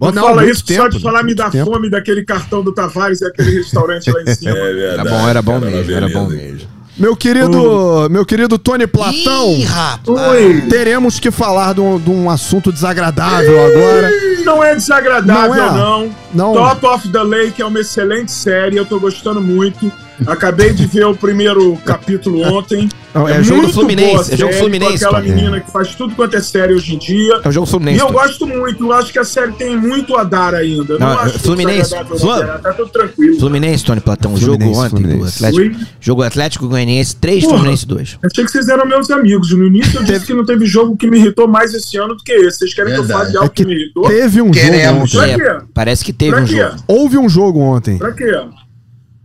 Não, não fala isso, tempo, só de falar me dá tempo. fome daquele cartão do Tavares e aquele restaurante lá em cima. É verdade, era bom, era bom mesmo, era bom mesmo. Meu querido, uh. meu querido Tony Platão, Ih, teremos que falar de um, de um assunto desagradável Ih, agora. Não é desagradável, não, é? não. não. Top of the Lake é uma excelente série, eu tô gostando muito. Acabei de ver o primeiro capítulo ontem. Não, é, é jogo do Fluminense. É jogo Fluminense. Com aquela menina que faz tudo quanto é série hoje em dia. É o jogo Fluminense. E eu gosto muito. Eu acho que a série tem muito a dar ainda. Não, não acho Fluminense. Tá tudo tranquilo. Fluminense, Tony Platão. O jogo ontem do Atlético. Jogo Atlético Goianiense 3, Porra, Fluminense 2. Achei que vocês eram meus amigos. No início eu disse que não teve jogo que me irritou mais esse ano do que esse. Vocês querem Verdade. que eu fale de algo é que, que, me irritou? Teve um Queremos. jogo ontem. É, parece que teve pra um quê? jogo. Houve um jogo ontem. Pra quê?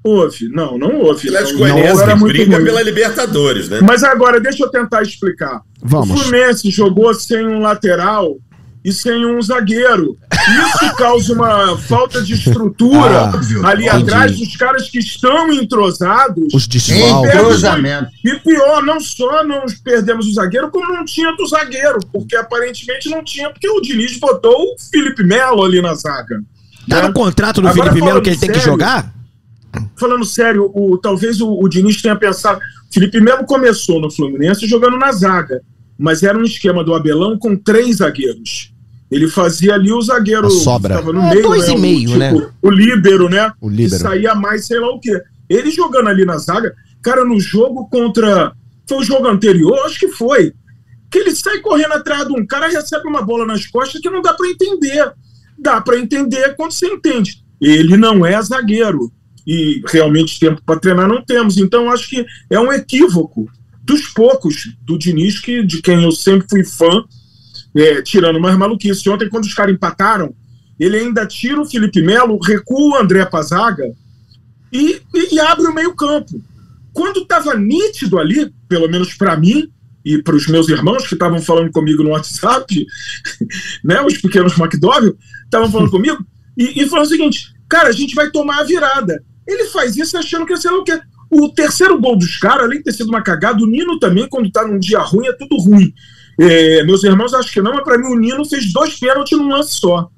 Houve. Não, não houve. Atlético Goianiense briga ruim. pela Libertadores, né? Mas agora, deixa eu tentar explicar. Vamos. O Fluminense jogou sem um lateral e sem um zagueiro. Isso causa uma falta de estrutura ah, ali entendi. atrás dos caras que estão entrosados. Os desfalques. E pior, não só não perdemos o zagueiro, como não tinha do zagueiro, porque aparentemente não tinha, porque o Diniz botou o Felipe Melo ali na zaga. Tá né? no contrato do Agora, Felipe Melo que ele sério, tem que jogar? Falando sério, o, talvez o, o Diniz tenha pensado. Felipe Melo começou no Fluminense jogando na zaga, mas era um esquema do Abelão com três zagueiros. Ele fazia ali o zagueiro sobra. que estava no é, meio, dois né, e meio, o, né? Tipo, o líbero, né? O líbero. Que saía mais, sei lá o quê. Ele jogando ali na zaga, cara, no jogo contra. Foi o jogo anterior, acho que foi. Que ele sai correndo atrás de um cara, recebe uma bola nas costas que não dá para entender. Dá para entender quando você entende. Ele não é zagueiro e realmente tempo para treinar não temos. Então, acho que é um equívoco dos poucos do Diniz, que, de quem eu sempre fui fã, é, tirando mais maluquice. Ontem, quando os caras empataram, ele ainda tira o Felipe Melo, recua o André Pazaga e, e, e abre o meio-campo. Quando estava nítido ali, pelo menos para mim, e para os meus irmãos que estavam falando comigo no WhatsApp, né, os pequenos McDowell, estavam falando comigo, e, e falaram o seguinte: cara, a gente vai tomar a virada. Ele faz isso achando que sei lá o quê. O terceiro gol dos caras, além de ter sido uma cagada, o Nino também, quando tá num dia ruim, é tudo ruim. É, meus irmãos acham que não, mas para mim o Nino fez dois pênaltis num lance só.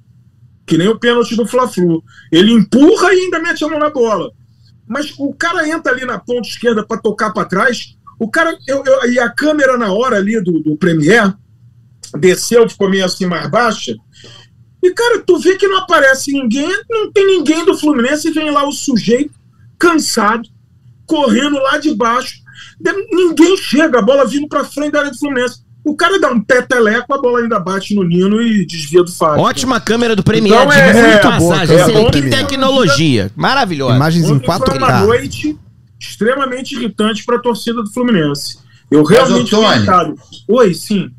Que nem o pênalti do Fla-Flu. Ele empurra e ainda mete a mão na bola. Mas o cara entra ali na ponta esquerda para tocar para trás. O cara. Eu, eu, e a câmera na hora ali do, do Premier desceu, ficou meio assim mais baixa. E, cara, tu vê que não aparece ninguém, não tem ninguém do Fluminense, e vem lá o sujeito, cansado, correndo lá de baixo. Ninguém chega, a bola vindo pra frente da área do Fluminense. O cara dá um peteleco, a bola ainda bate no Nino e desvia do Fábio. Ótima câmera do Premier, então, é, muito é, passagem. É, é, que tecnologia. Maravilhosa. Imagens em 4K. Foi uma noite extremamente irritante para a torcida do Fluminense. Eu realmente fiquei Oi, sim.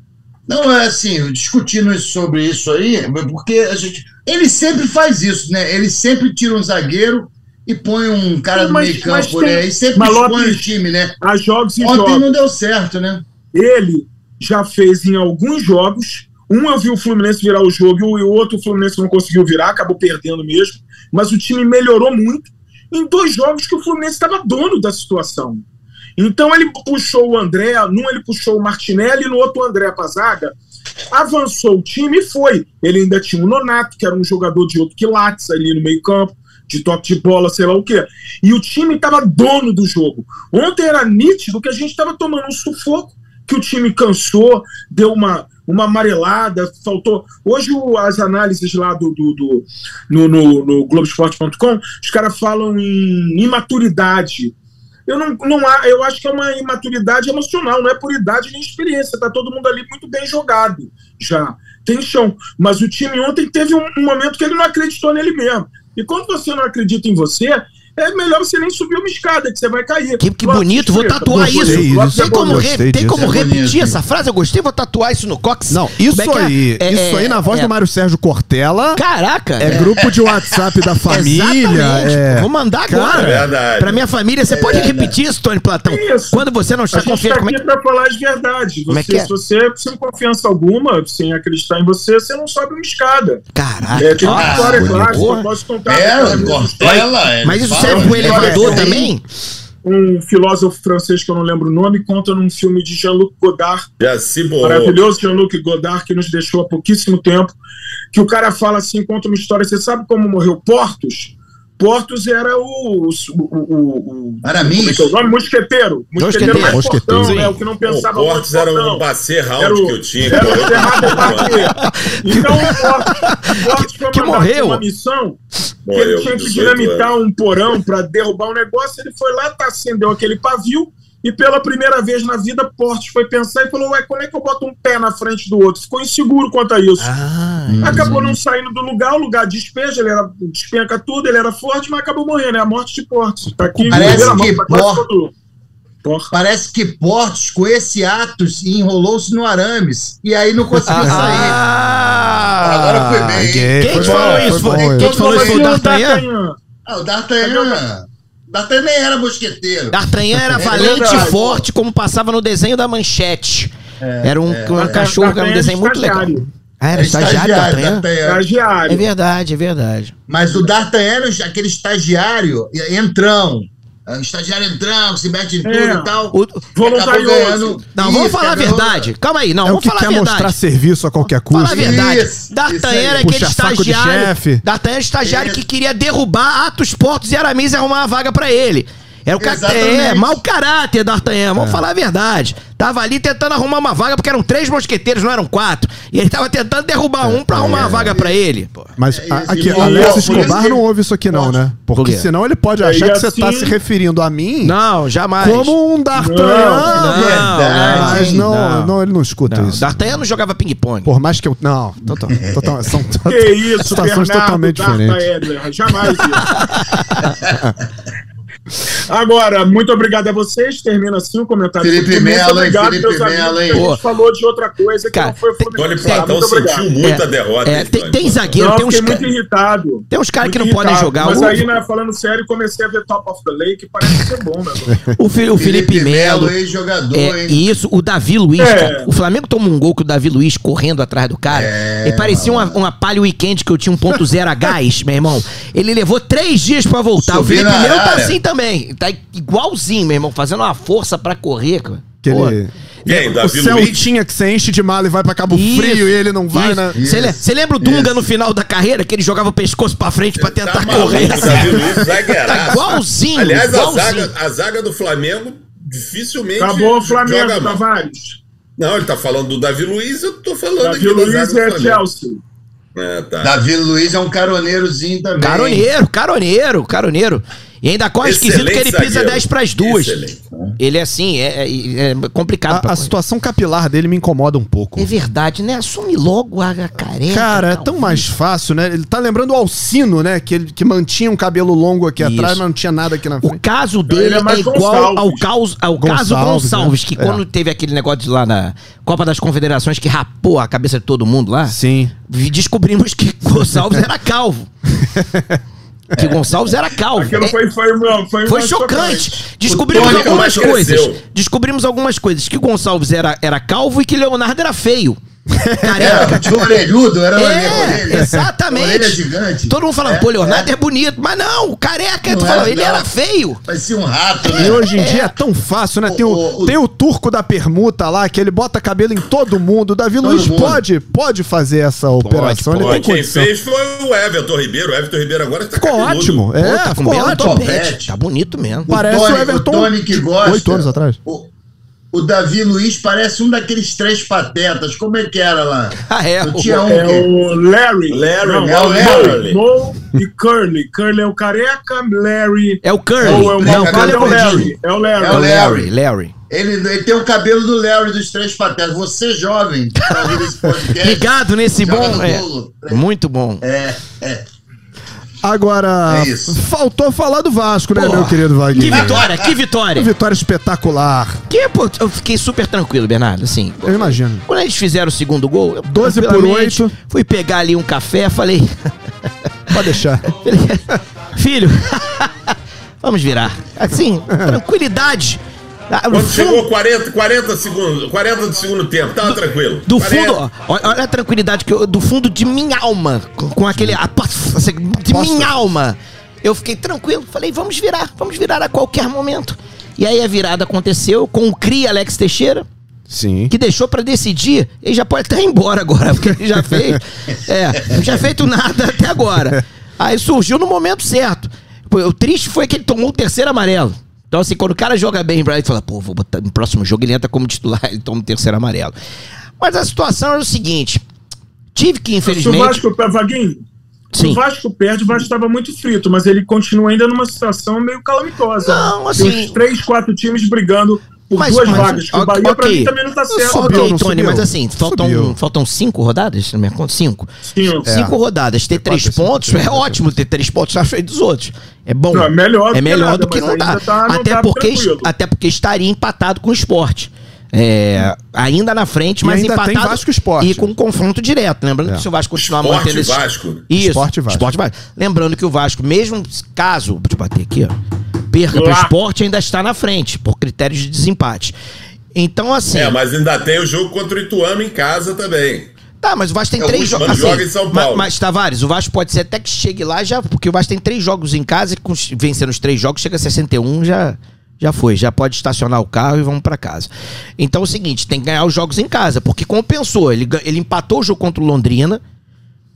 Não, é assim, discutindo sobre isso aí, porque a gente. Ele sempre faz isso, né? Ele sempre tira um zagueiro e põe um cara no meio campo, né? E sempre expõe o time, né? A jogos e Ontem jogos. não deu certo, né? Ele já fez em alguns jogos. Um eu vi o Fluminense virar o jogo e o outro o Fluminense não conseguiu virar, acabou perdendo mesmo. Mas o time melhorou muito em dois jogos que o Fluminense estava dono da situação. Então ele puxou o André, num ele puxou o Martinelli, no outro o André Pazaga. Avançou o time e foi. Ele ainda tinha o Nonato, que era um jogador de outro quilates ali no meio-campo, de toque de bola, sei lá o quê. E o time estava dono do jogo. Ontem era nítido que a gente estava tomando um sufoco, que o time cansou, deu uma, uma amarelada, faltou. Hoje as análises lá do, do, do no, no, no Globoesporte.com, os caras falam em imaturidade eu não, não há, eu acho que é uma imaturidade emocional, não é por idade nem experiência. Tá todo mundo ali muito bem jogado já. Tem chão. Mas o time ontem teve um, um momento que ele não acreditou nele mesmo. E quando você não acredita em você, é melhor você nem subir uma escada, que você vai cair. Que, que bonito, vou tatuar isso. isso. Tem é como, re- tem como É repetir bonito. essa frase? Eu gostei, vou tatuar isso no cox. Não, isso Como é aí, é? É, isso aí na voz é, do Mário Sérgio Cortella. Caraca. É grupo de WhatsApp da família. É. Vou mandar agora. Cara, É verdade. Pra minha família, você pode repetir isso, Tony Platão. Isso. Quando você não está gente confiante, tá como é aqui que... pra falar as verdades. É Você, é? Se você, sem confiança alguma, sem acreditar em você, você não sobe uma escada. Caraca. É, tem uma Ah, história clássica, eu posso contar. É, Cortella. é, Mas isso serve pro elevador também? Um filósofo francês que eu não lembro o nome conta num filme de Jean-Luc Godard, Já se borrou. maravilhoso Jean-Luc Godard, que nos deixou há pouquíssimo tempo, que o cara fala assim, conta uma história. Você sabe como morreu Portos? Portos era o. o, o, o Aramis. como é que é o nome? Mosqueteiro. Mosqueteiro mais Mosqueteiro. portão, né? O que não O pensava Portes muito era portão. um passeio round Era o- que eu tinha. Era o. Então, o Portos, o Portos foi que morreu. uma missão que ele tinha que 18 dinamitar anos. um porão para derrubar um negócio. Ele foi lá, tá, acendeu aquele pavio e pela primeira vez na vida, Portos foi pensar e falou: Ué, como é que eu boto um pé na frente do outro? Ficou inseguro quanto a isso. Ah, Acabou não saindo do lugar, o lugar despeja, ele era, despenca tudo, ele era forte, mas acabou morrendo. É a morte de Portos. Tá aqui, Parece mão, que tá Por-. Parece que Portos, com esse ato, se enrolou-se no arames. E aí não conseguiu sair. Ah, Agora foi bem? Gay, Quem foi falou bom, isso? foi quem isso. falou isso foi o? D'Artagnan? Ah, o D'Artagnan. D'Artagnan nem era mosqueteiro. D'Artagnan era É valente e forte, como passava no desenho da manchete. era um, um D'Artagnan cachorro que era um é desenho muito legal. estagiário. Ah, era É estagiário D'Artagnan? D'Artagnan. Estagiário. É verdade, é verdade. Mas o D'Artagnan era aquele estagiário entrão. É estagiário que se mete em tudo É. e tal. O- Voluntarioso. ganhando- Não, Isso, vamos falar a verdade. Calma aí, não, É o vamos que falar a quer verdade. mostrar serviço a qualquer Fala a custo. verdade. Isso, D'Artagnan era aquele estagiário. D'Artagnan era estagiário Isso. que queria derrubar Atos, Portos e Aramis e arrumar uma vaga pra ele. Era o ca... Exatamente. É, mau caráter D'Artagnan, vamos falar a verdade. Tava ali tentando arrumar uma vaga, porque eram três mosqueteiros, não eram quatro. E ele tava tentando derrubar um pra arrumar uma vaga pra ele. Pô. Mas É a- aqui, Alex Escobar não ouve isso aqui não, né? Porque senão ele pode É, achar que você tá assim- se referindo a mim Não, jamais. como um D'Artagnan. Não, Verdade. Mas não, não, Não. ele não escuta Não, isso. D'Artagnan não jogava ping-pong. Por mais que eu... Não, total, são Que isso, situações totalmente diferentes. Jamais isso. Agora, muito obrigado a vocês. Termina assim o comentário. Felipe Melo, hein? obrigado, Felipe meus amigos, Melo, hein? que A Pô. gente falou de outra coisa que Cara, não foi o Tony Fluminense. Platão Muito obrigado. sentiu muita É, derrota. é, tem, Tony tem Platão? zagueiro, Não, tem uns, fiquei muito ca- irritado. tem uns caras que não Muito podem irritado. jogar. Mas O, aí, né, falando sério, comecei a ver Top of the Lake, parece ser bom, né? o, Fi- o Felipe Melo. ex-jogador, É, hein? e isso, o Davi Luiz, É. cara, o Flamengo tomou um gol com o Davi Luiz correndo atrás do cara. É, e parecia uma, uma palha weekend que eu tinha 1.0 a gás, meu irmão. Ele levou três dias pra voltar. O Felipe Melo tá assim também. Tá igualzinho, meu irmão, fazendo uma força pra correr, cara. Quem? O Davi Luiz? Celtinha que você enche de mala e vai pra Cabo Isso, Frio e ele não vai, né? Você le- Isso, você lembra o Dunga isso. no final da carreira, que ele jogava o pescoço pra frente pra tentar Tá maluco, correr? Davi Luiz zagueiraço. Tá igualzinho, Aliás, a igualzinho. zaga, a zaga do Flamengo dificilmente Acabou o Flamengo. Tavares. Não, ele tá falando do Davi Luiz, eu tô falando Davi aqui da Luiz zaga do é Flamengo. Chelsea. É, tá. Davi Luiz é um caroneirozinho também. Caroneiro, caroneiro, caroneiro. E ainda corre esquisito que ele pisa zagueiro. 10 pras duas. Excelente. Ele é assim, é, é- é complicado. A, a situação capilar dele me incomoda um pouco. É verdade, né? Assume logo a, careca. Cara, é tão mais fácil, né? Ele tá lembrando o Alcino, né? Que, ele, que mantinha um cabelo longo aqui Isso. atrás, mas não tinha nada aqui na O frente. caso Ele dele é é, igual Gonçalves. ao, caos, ao caso Gonçalves, Gonçalves, né? que É. quando teve aquele negócio de lá na Copa das Confederações que rapou a cabeça de todo mundo lá, Sim. descobrimos que Gonçalves era calvo. que Gonçalves era calvo. Aquilo É- foi, foi, uma- foi, Foi uma chocante. Descobrimos algumas coisas. Descobrimos algumas coisas. Que Gonçalves era, era calvo e que Leonardo era feio. Careca. tinha um orelhudo, era É, orelha. exatamente. Orelha gigante. Todo mundo falando, É, pô, Leonardo é. bonito. Mas não, o careca, Não tu falou, ele era feio. Parecia um rato, né? E hoje em dia é tão fácil, né? Tem o, O- o- tem o turco da permuta lá, que ele bota cabelo em todo mundo. O Davi Todo Luiz mundo. pode, pode fazer essa operação. ele pode. tem Quem condição. fez foi o Everton Ribeiro. O Everton Ribeiro agora tá Ficou cabeludo. ótimo. É, Pô, tá com ficou ótimo. Tá bonito mesmo. Parece Tony- o Everton Tony que gosta. oito anos atrás. O, o Davi Luiz parece um daqueles três patetas. Como é que era lá? Ah, é. O- tinha um É que... o Larry. Larry, Não, é o Larry. Mo, e Curly. Curly é o careca, Larry. É o Curly. Ou é o não, Curly é é o. Larry. É o Larry. É o Larry, Larry. Ele, ele tem o cabelo do Larry dos Três Patetas. Você, jovem, que tá ouvindo esse podcast. Ligado nesse bom. É, muito bom. É, é. Agora, É faltou falar do Vasco, né, Porra, meu querido Que Vaguinho? vitória, que vitória. Vitória espetacular. Que, pô, eu fiquei super tranquilo, Bernardo, assim. Eu imagino. Quando eles fizeram o segundo gol, eu 12 por tranquilamente 8. Fui pegar ali um café, falei, Pode deixar. filho, vamos virar. Assim, tranquilidade. Ah, Quando fundo- chegou 40, 40 segundos, 40 do segundo tempo, tava tranquilo. Do 40. fundo, ó, olha olha a tranquilidade que eu, do fundo de minha alma, com, com aquele. a- assim, de Posso? minha alma. Eu fiquei tranquilo, falei, vamos virar, vamos virar a qualquer momento. E aí a virada aconteceu com o CRI Alex Teixeira, Sim. que deixou pra decidir, ele já pode até ir embora agora, porque ele já fez. É, não tinha feito nada até agora. Aí surgiu no momento certo. O triste foi que ele tomou o terceiro amarelo. Então, assim, quando o cara joga bem, ele fala, pô, vou botar no próximo jogo, ele entra como titular, ele toma o terceiro amarelo. Mas a situação era o seguinte: tive que, infelizmente. Vasco, Vaguinho, Sim. o Vasco perde, o Vasco estava muito frito, mas ele continua ainda numa situação meio calamitosa. Não, Tem assim- uns três, quatro times brigando por Mas- duas mas- vagas. que o ok, Bahia, pra ok. mim, também não tá certo. Subiu, ok, não Tony, mas assim, faltam, Subiu. faltam cinco rodadas na minha conta? Cinco. Sim, Cinco rodadas, ter três quatro, cinco, pontos, cinco, é cinco. ótimo ter três pontos na frente dos outros. É bom. Não, é melhor do é que melhor nada, do que não dá. tá- até, tá porque, tranquilo. até porque estaria empatado com o esporte. É, ainda na frente, E mas ainda tem empatado. Vasco e Sport. E com um confronto direto. Lembrando É. que se o Vasco continuar Sport mantendo e esse. Vasco. Isso. Sport e Vasco. Sport e Vasco. Lembrando que o Vasco, mesmo caso. Deixa eu bater aqui, ó. Perca pro Lá. esporte, ainda está na frente, por critérios de desempate. Então, assim. É, mas ainda tem o jogo contra o Ituano em casa também. Tá, mas o Vasco tem É, o três jogos. joga em São Paulo. Mas, Tavares, o Vasco pode ser até que chegue lá já, porque o Vasco tem três jogos em casa e vencendo os três jogos, chega a 61, já, já foi. Já pode estacionar o carro e vamos pra casa. Então é o seguinte, tem que ganhar os jogos em casa, porque compensou. Ele, ele empatou o jogo contra o Londrina.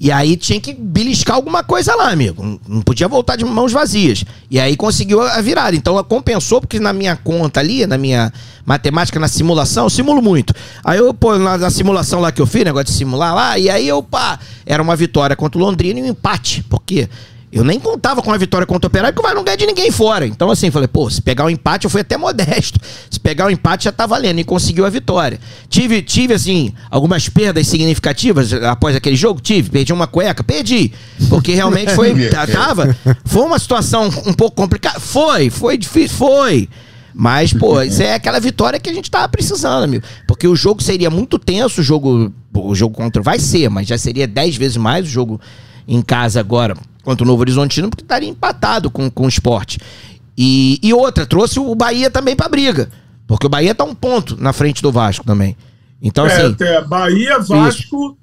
E aí tinha que beliscar alguma coisa lá, amigo. Não- podia voltar de mãos vazias. E aí conseguiu a virada. Então ela compensou, porque na minha conta ali, na minha matemática, na simulação, eu simulo muito. Aí eu, pô, na, na simulação lá que eu fiz, negócio de simular lá, e aí eu, pá, era uma vitória contra o Londrina e um empate. Porque eu nem contava com a vitória contra o Operário, porque vai não ganhar de ninguém fora. Então, assim, falei, pô, se pegar o empate, eu fui até modesto. Se pegar o empate, já tá valendo. E conseguiu a vitória. Tive, tive assim, algumas perdas significativas após aquele jogo? Tive. Perdi uma cueca? Perdi. Porque realmente foi. tá- tava. Foi uma situação um pouco complicada. Foi, foi difícil, foi. Mas, pô, isso é aquela vitória que a gente tava precisando, amigo. Porque o jogo seria muito tenso, o jogo, o jogo contra. Vai ser, mas já seria 10 vezes mais o jogo em casa agora contra o Novo Horizontino, porque estaria empatado com, com o esporte. E, e outra, trouxe o Bahia também pra briga. Porque o Bahia tá um ponto na frente do Vasco também. Então, É, assim. é, Bahia, Vasco.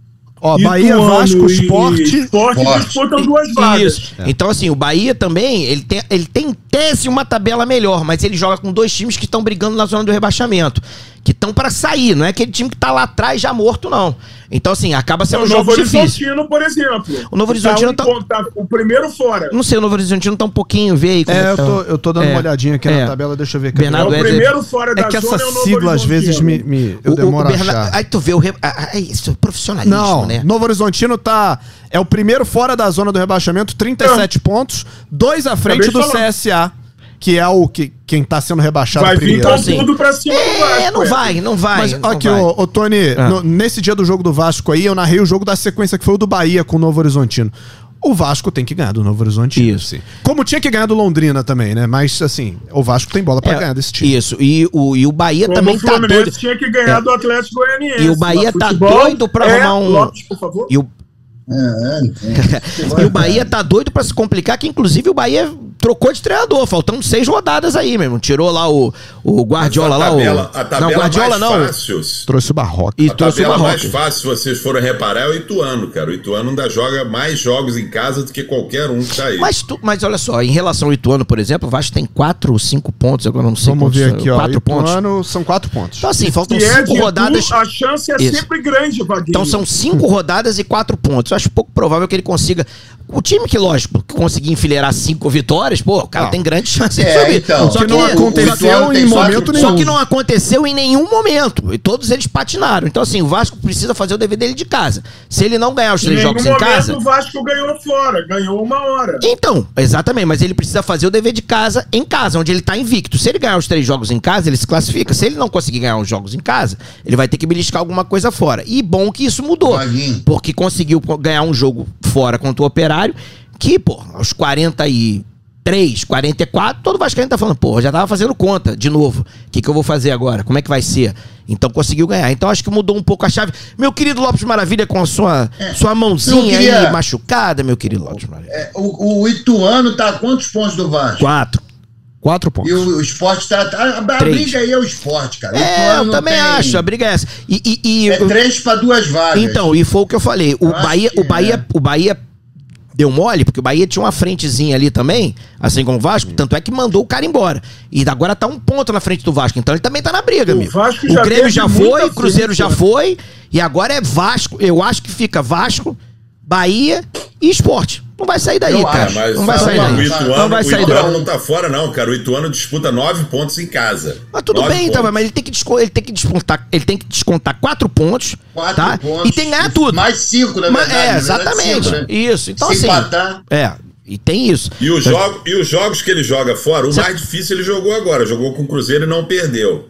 Ó, Ituano Bahia, Vasco, e Esporte. Esporte disputam duas vagas. Isso. Então, assim, o Bahia também, ele tem, ele tem em tese uma tabela melhor, mas ele joga com dois times que estão brigando na zona do rebaixamento. Que estão pra sair, não é aquele time que tá lá atrás já morto, não. Então, assim, acaba sendo o um jogo Novo difícil. Horizontino, por exemplo. O Novo Horizontino tá, um tá o primeiro fora. Não sei, o Novo Horizontino tá um pouquinho, vê aí. como É, que eu tá. tô, eu tô dando É. uma olhadinha aqui É. na tabela, deixa eu ver. Bernardo é o primeiro fora da É que essa zona é o Novo sigla às vezes me, me- eu O- o demoro a achar. Aí tu vê o. Re... ah, ah, isso é profissionalismo, Não, né? Novo Horizontino tá. É o primeiro fora da zona do rebaixamento, 37 pontos, dois à frente Acabei do falar. CSA, que é o que quem tá sendo rebaixado Vai vir primeiro. com assim. tudo pra cima do Vasco. É, não é. vai, não vai. Mas não aqui, vai. ô, ô, Tony, Ah. no- nesse dia do jogo do Vasco aí, eu narrei o jogo da sequência que foi o do Bahia com o Novo Horizontino. O Vasco tem que ganhar do Novo Horizontino. Isso. Como tinha que ganhar do Londrina também, né? Mas, assim, o Vasco tem bola pra É, ganhar desse time. Isso, e o, e o Bahia Como também o tá doido. tinha que ganhar É. do Atlético Goianiense. E o Bahia tá doido pra é arrumar um- Lopes, por favor. E o, É, e o Bahia tá doido pra se complicar, que inclusive o Bahia trocou de treinador, faltando seis rodadas aí mesmo. Tirou lá o, o Guardiola a lá, tabela, o. a tabela não, Guardiola mais não. fácil. Trouxe o Barroca. E A trouxe o tabela mais Barroca. fácil, se vocês forem reparar, é o Ituano, cara. O Ituano ainda joga mais jogos em casa do que qualquer um que tá aí. Mas, tu- mas olha só, em relação ao Ituano, por exemplo, o Vasco tem quatro ou cinco pontos, agora não sei Vamos quantos, ver aqui, ó. Quatro pontos. Ituano, são quatro pontos. Então, assim, faltam E é cinco de rodadas. tu, a chance é Isso. sempre grande, Vaguinho. Então são cinco rodadas e quatro pontos. Eu acho pouco provável que ele consiga. O time que, lógico, que conseguir enfileirar cinco vitórias, pô, o cara Não. tem grande chance de É, subir. então. Só que não aconteceu em momento que- nenhum. Só que não aconteceu em nenhum momento. E todos eles patinaram. Então, assim, o Vasco precisa fazer o dever dele de casa. Se ele não ganhar os Em três nenhum jogos em casa. o Vasco ganhou fora, ganhou uma hora. Então, exatamente, mas ele precisa fazer o dever de casa em casa, onde ele tá invicto. Se ele ganhar os três jogos em casa, ele se classifica. Se ele não conseguir ganhar os jogos em casa, ele vai ter que beliscar alguma coisa fora. E bom que isso mudou. Vaguinho. Porque conseguiu ganhar um jogo fora contra o Operário, que, pô, aos 43, 44, todo Vascaíno tá falando, pô, já tava fazendo conta de novo. O que, que eu vou fazer agora? Como é que vai ser? Então conseguiu ganhar. Então acho que mudou um pouco a chave. Meu querido Lopes Maravilha, com a sua, sua mãozinha queria- aí machucada, meu querido Lopes Maravilha. É, o, o Ituano tá a quantos pontos do Vasco? Quatro. Quatro pontos. E o, o esporte tá. A, a Três. briga aí é o esporte, cara. É, eu também tem- acho, a briga é essa. E, e- e- É três pra duas vagas. Então, e foi o que eu falei. O Eu acho Bahia, o Bahia, é. o Bahia deu mole, porque o Bahia tinha uma frentezinha ali também, assim como o Vasco, tanto é que mandou o cara embora. E agora tá um ponto na frente do Vasco, então ele também tá na briga, O amigo. Vasco o já Grêmio já foi, o Cruzeiro já foi, e agora é Vasco. Eu acho que fica Vasco, Bahia e Esporte. Não vai sair daí, Eu cara. acho, não vai sabe, sair o daí. Ituano, Não vai o sair Ituano daí. não tá fora, não, cara. O Ituano disputa nove pontos em casa. Mas tudo Nove bem, então, pontos. mas ele tem que, ele tem que descontar, ele tem que descontar quatro pontos, Quatro tá? pontos. E tem que ganhar tudo. Mais cinco, na Mas- verdade. é, verdade, exatamente. cinco, né? Isso. Então, Se assim. empatar. É, e tem isso. E os, jogo, e os jogos que ele joga fora, o Cê- mais difícil ele jogou agora. Jogou com o Cruzeiro e não perdeu.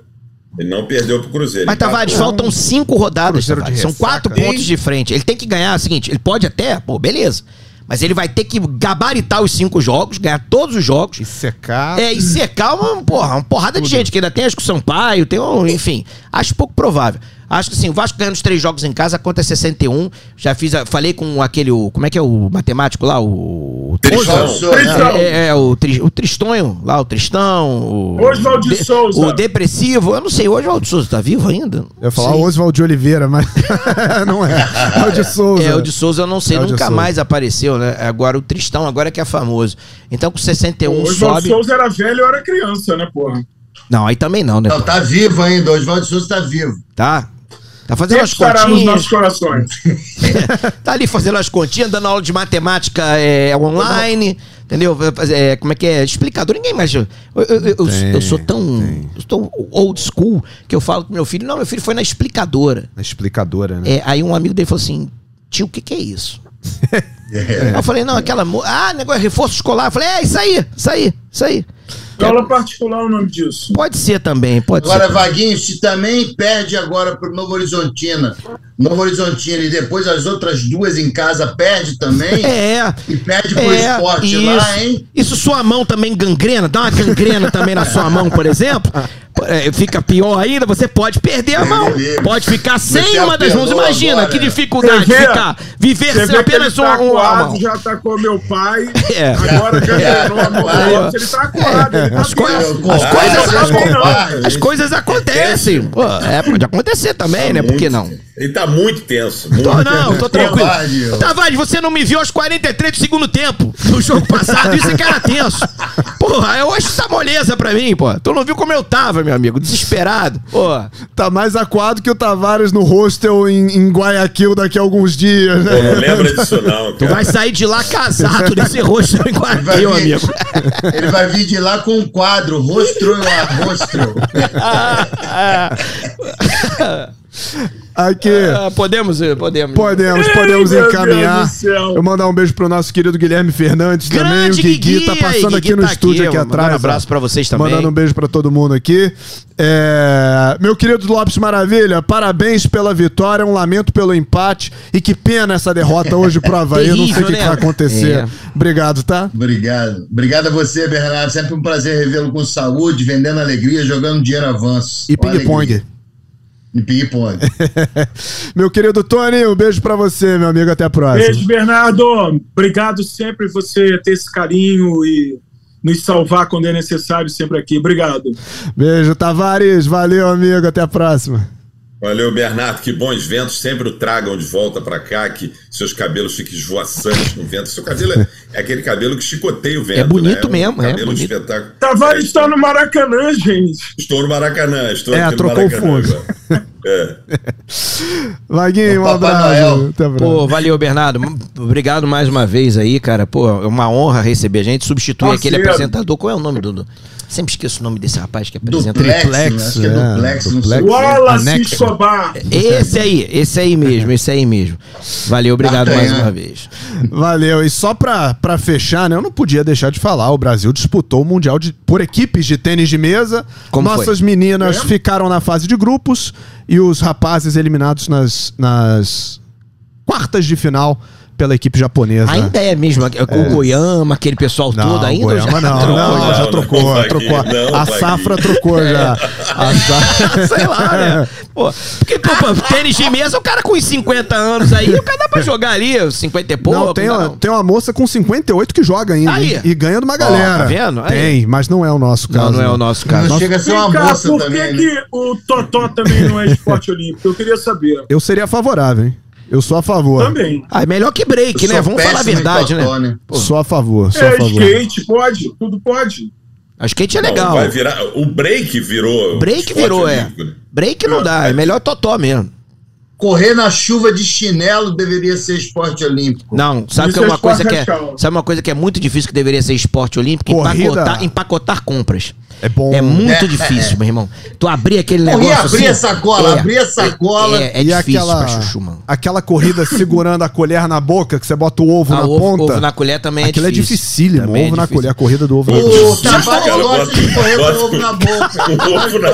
Ele não perdeu pro Cruzeiro. Mas, Empatou. Tavares, faltam cinco rodadas, Tavares. São quatro pontos de frente. Ele tem que ganhar, é o seguinte, ele pode até, pô, beleza. Mas ele vai ter que gabaritar os cinco jogos, ganhar todos os jogos. E secar. É, e secar uma, porra, uma porrada de gente, que ainda tem acho que o Sampaio, tem um, enfim. Acho pouco provável. Acho que assim, o Vasco ganhando os três jogos em casa, a conta é 61. Já fiz, a- falei com aquele, o, como é que é o matemático lá? O. Tristão. Oswaldo Tristão. É, é, é, o, tri, o Tristonho, lá, o Tristão. O, Oswaldo de Souza. O depressivo. Eu não sei, o Oswaldo de Souza tá vivo ainda? Eu ia falar Sim. Oswald de Oliveira, mas não é. É o de Souza. É, o de Souza eu não sei, É o nunca mais apareceu, né? Agora o Tristão, agora é que é famoso. Então com 61 o Oswaldo sobe. Souza era velho, eu era criança, né, porra? Não, aí também não, né? Não, tá vivo ainda. O Oswaldo Souza tá vivo. Tá? Tá fazendo Sempre as estará nos continhas. nossos corações. tá ali fazendo as continhas, dando aula de matemática é, online. Entendeu? É, como é que é? Explicador, ninguém mais. Eu, eu, eu- Tem, eu sou tão. Eu sou old school que eu falo com meu filho. Não, meu filho foi na explicadora. A explicadora, né? É, aí um amigo dele falou assim: tio, o que, que é isso? É. Eu falei, não, aquela. Ah, negócio de reforço escolar. Eu falei, é isso aí, isso aí, isso aí. Aula particular é o nome disso. Pode ser também, pode Agora, ser. Vaguinho, se também perde agora pro Novo Horizontina. Novo Horizontina e depois as outras duas em casa perde também. É. E perde pro É, esporte isso. lá, hein? Isso sua mão também gangrena, dá uma gangrena também na sua mão, por exemplo. É, Fica pior ainda, você pode perder a mão. Pode ficar sem uma das mãos. Imagina agora, que dificuldade vê? ficar. Viver Você sem apenas tá uma, mão. já atacou meu pai. É. Agora gangrenou a mão. Ele tá acuado. Ele tá As coisas- as as. As coisas acontecem. Pô, é, pode acontecer também, né? Por que não? Ele tá muito tenso. Muito Tô, não, tô tranquilo. Tavares. Tavares, você não me viu aos 43 do segundo tempo no jogo passado, isso é que era tenso. Porra, eu acho que tá moleza pra mim, pô. Tu não viu como eu tava, meu amigo, desesperado. Pô, Tá mais aquado que o Tavares no hostel em, em Guayaquil daqui a alguns dias, Pô, não né? lembra disso, não, tu cara. vai sair de lá casado desse rosto em Guardião, vir, amigo. ele vai vir de lá com um quadro, rostro e a rostro. Aqui. Ah, podemos, eh, podemos. Podemos, podemos meu encaminhar. Eu mandar um beijo pro nosso querido Guilherme Fernandes também. O Grande Guigui Guigui, tá passando aí, aqui Guigui no tá estúdio aqui, aqui, mandando atrás. um abraço ó. pra vocês também. Mandando um beijo pra todo mundo aqui. É, Meu querido Lopes Maravilha, parabéns pela vitória, um lamento pelo empate e que pena essa derrota hoje pro Havaí. Eu não sei o que, Terrível, que né? vai acontecer. É. Obrigado, tá? Obrigado. Obrigado a você, Bernardo. Sempre um prazer revê-lo com saúde, vendendo alegria, jogando dinheiro avanço. E ping-pong. Alegria. E ping-pong. Meu querido Tony, um beijo pra você, meu amigo. Até a próxima. Beijo, Bernardo. Obrigado sempre você ter esse carinho e nos salvar quando é necessário sempre aqui. Obrigado. Beijo, Tavares. Valeu, amigo. Até a próxima. Valeu, Bernardo. Que bons ventos sempre o tragam de volta pra cá, que seus cabelos fiquem esvoaçantes no vento. Seu cabelo é, é aquele cabelo que chicoteia o vento. É bonito né? Um mesmo, é cabelo de bonito. espetáculo. Tavares está no Maracanã, gente. Estou no Maracanã. Estou É, aqui no trocou o Maracanã. É. Vaguinho, um abraço. Pô, valeu, Bernardo. Obrigado mais uma vez aí, cara. Pô, é uma honra receber a gente. Substitui aquele Parceiro. apresentador. Qual é o nome do. Sempre esqueço o nome desse rapaz que apresenta. Duplex, Triplex, né? acho que é é, duplex, não sei. duplex. Wallace. Escobar. Esse aí, esse aí mesmo, esse aí mesmo. Valeu, obrigado mais uma vez. Valeu. E só pra, pra fechar, né? Eu não podia deixar de falar. O Brasil disputou o Mundial de- por equipes de tênis de mesa. Como Nossas foi? meninas É? ficaram na fase de grupos e os rapazes eliminados nas, nas quartas de final pela equipe japonesa. Ainda é mesmo, com o Goiama, aquele pessoal Não, todo ainda. Goiama já não, trocou, não, já? já não, trocou, não trocou. não a safra trocou já. A sa- Sei lá, né? Pô, porque, pô, pô, tênis de mesa, o cara com uns 50 anos aí, o cara dá pra jogar ali, os 50 e pouco. não, tem, uma, não. tem uma moça com 58 que joga ainda Aí. hein? e ganha de uma galera. tá vendo? Aí. Tem, mas não é o nosso caso. Não, não é o nosso caso. Não chega a ser uma Vem moça por também, que, né? que o Totó também não é esporte olímpico? Eu queria saber. Eu seria favorável, hein? Eu sou a favor. Também. Ah, é melhor que break, Eu né? Vamos falar a verdade, né? Pô, Sou a favor, sou a É, favor. skate, pode, tudo pode. a skate é Não, legal. vai virar, o break virou. Break virou, é. né? Break não dá, é melhor totó mesmo. Correr na chuva de chinelo deveria ser esporte olímpico. Não, sabe que é é uma coisa que é, sabe uma coisa que é muito difícil que deveria ser esporte olímpico? Corrida. Empacotar, empacotar compras. É bom. É muito É, difícil, é. meu irmão. Tu abrir aquele negócio abrir assim, a sacola, é, abrir a sacola. É, é e difícil aquela, pra chuchu, mano. aquela corrida segurando a colher na boca, que você bota o ovo Ah, na ovo, ponta. ovo na colher também é Aquilo é difícil. dificílimo. Também é ovo na colher, a corrida do ovo na O Cara, gosta bota- de correr com ovo na boca. O ovo na,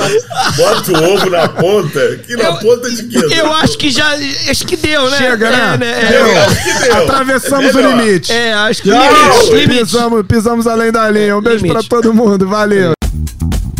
bota o ovo na ponta. Que na ponta de quê? Eu acho que já. Acho que deu, né? Chega, né? É, né? Deu. É. Atravessamos É o limite. é, acho que. Pisamos, pisamos além da linha. Um beijo pra todo mundo. Valeu. Mm-hmm.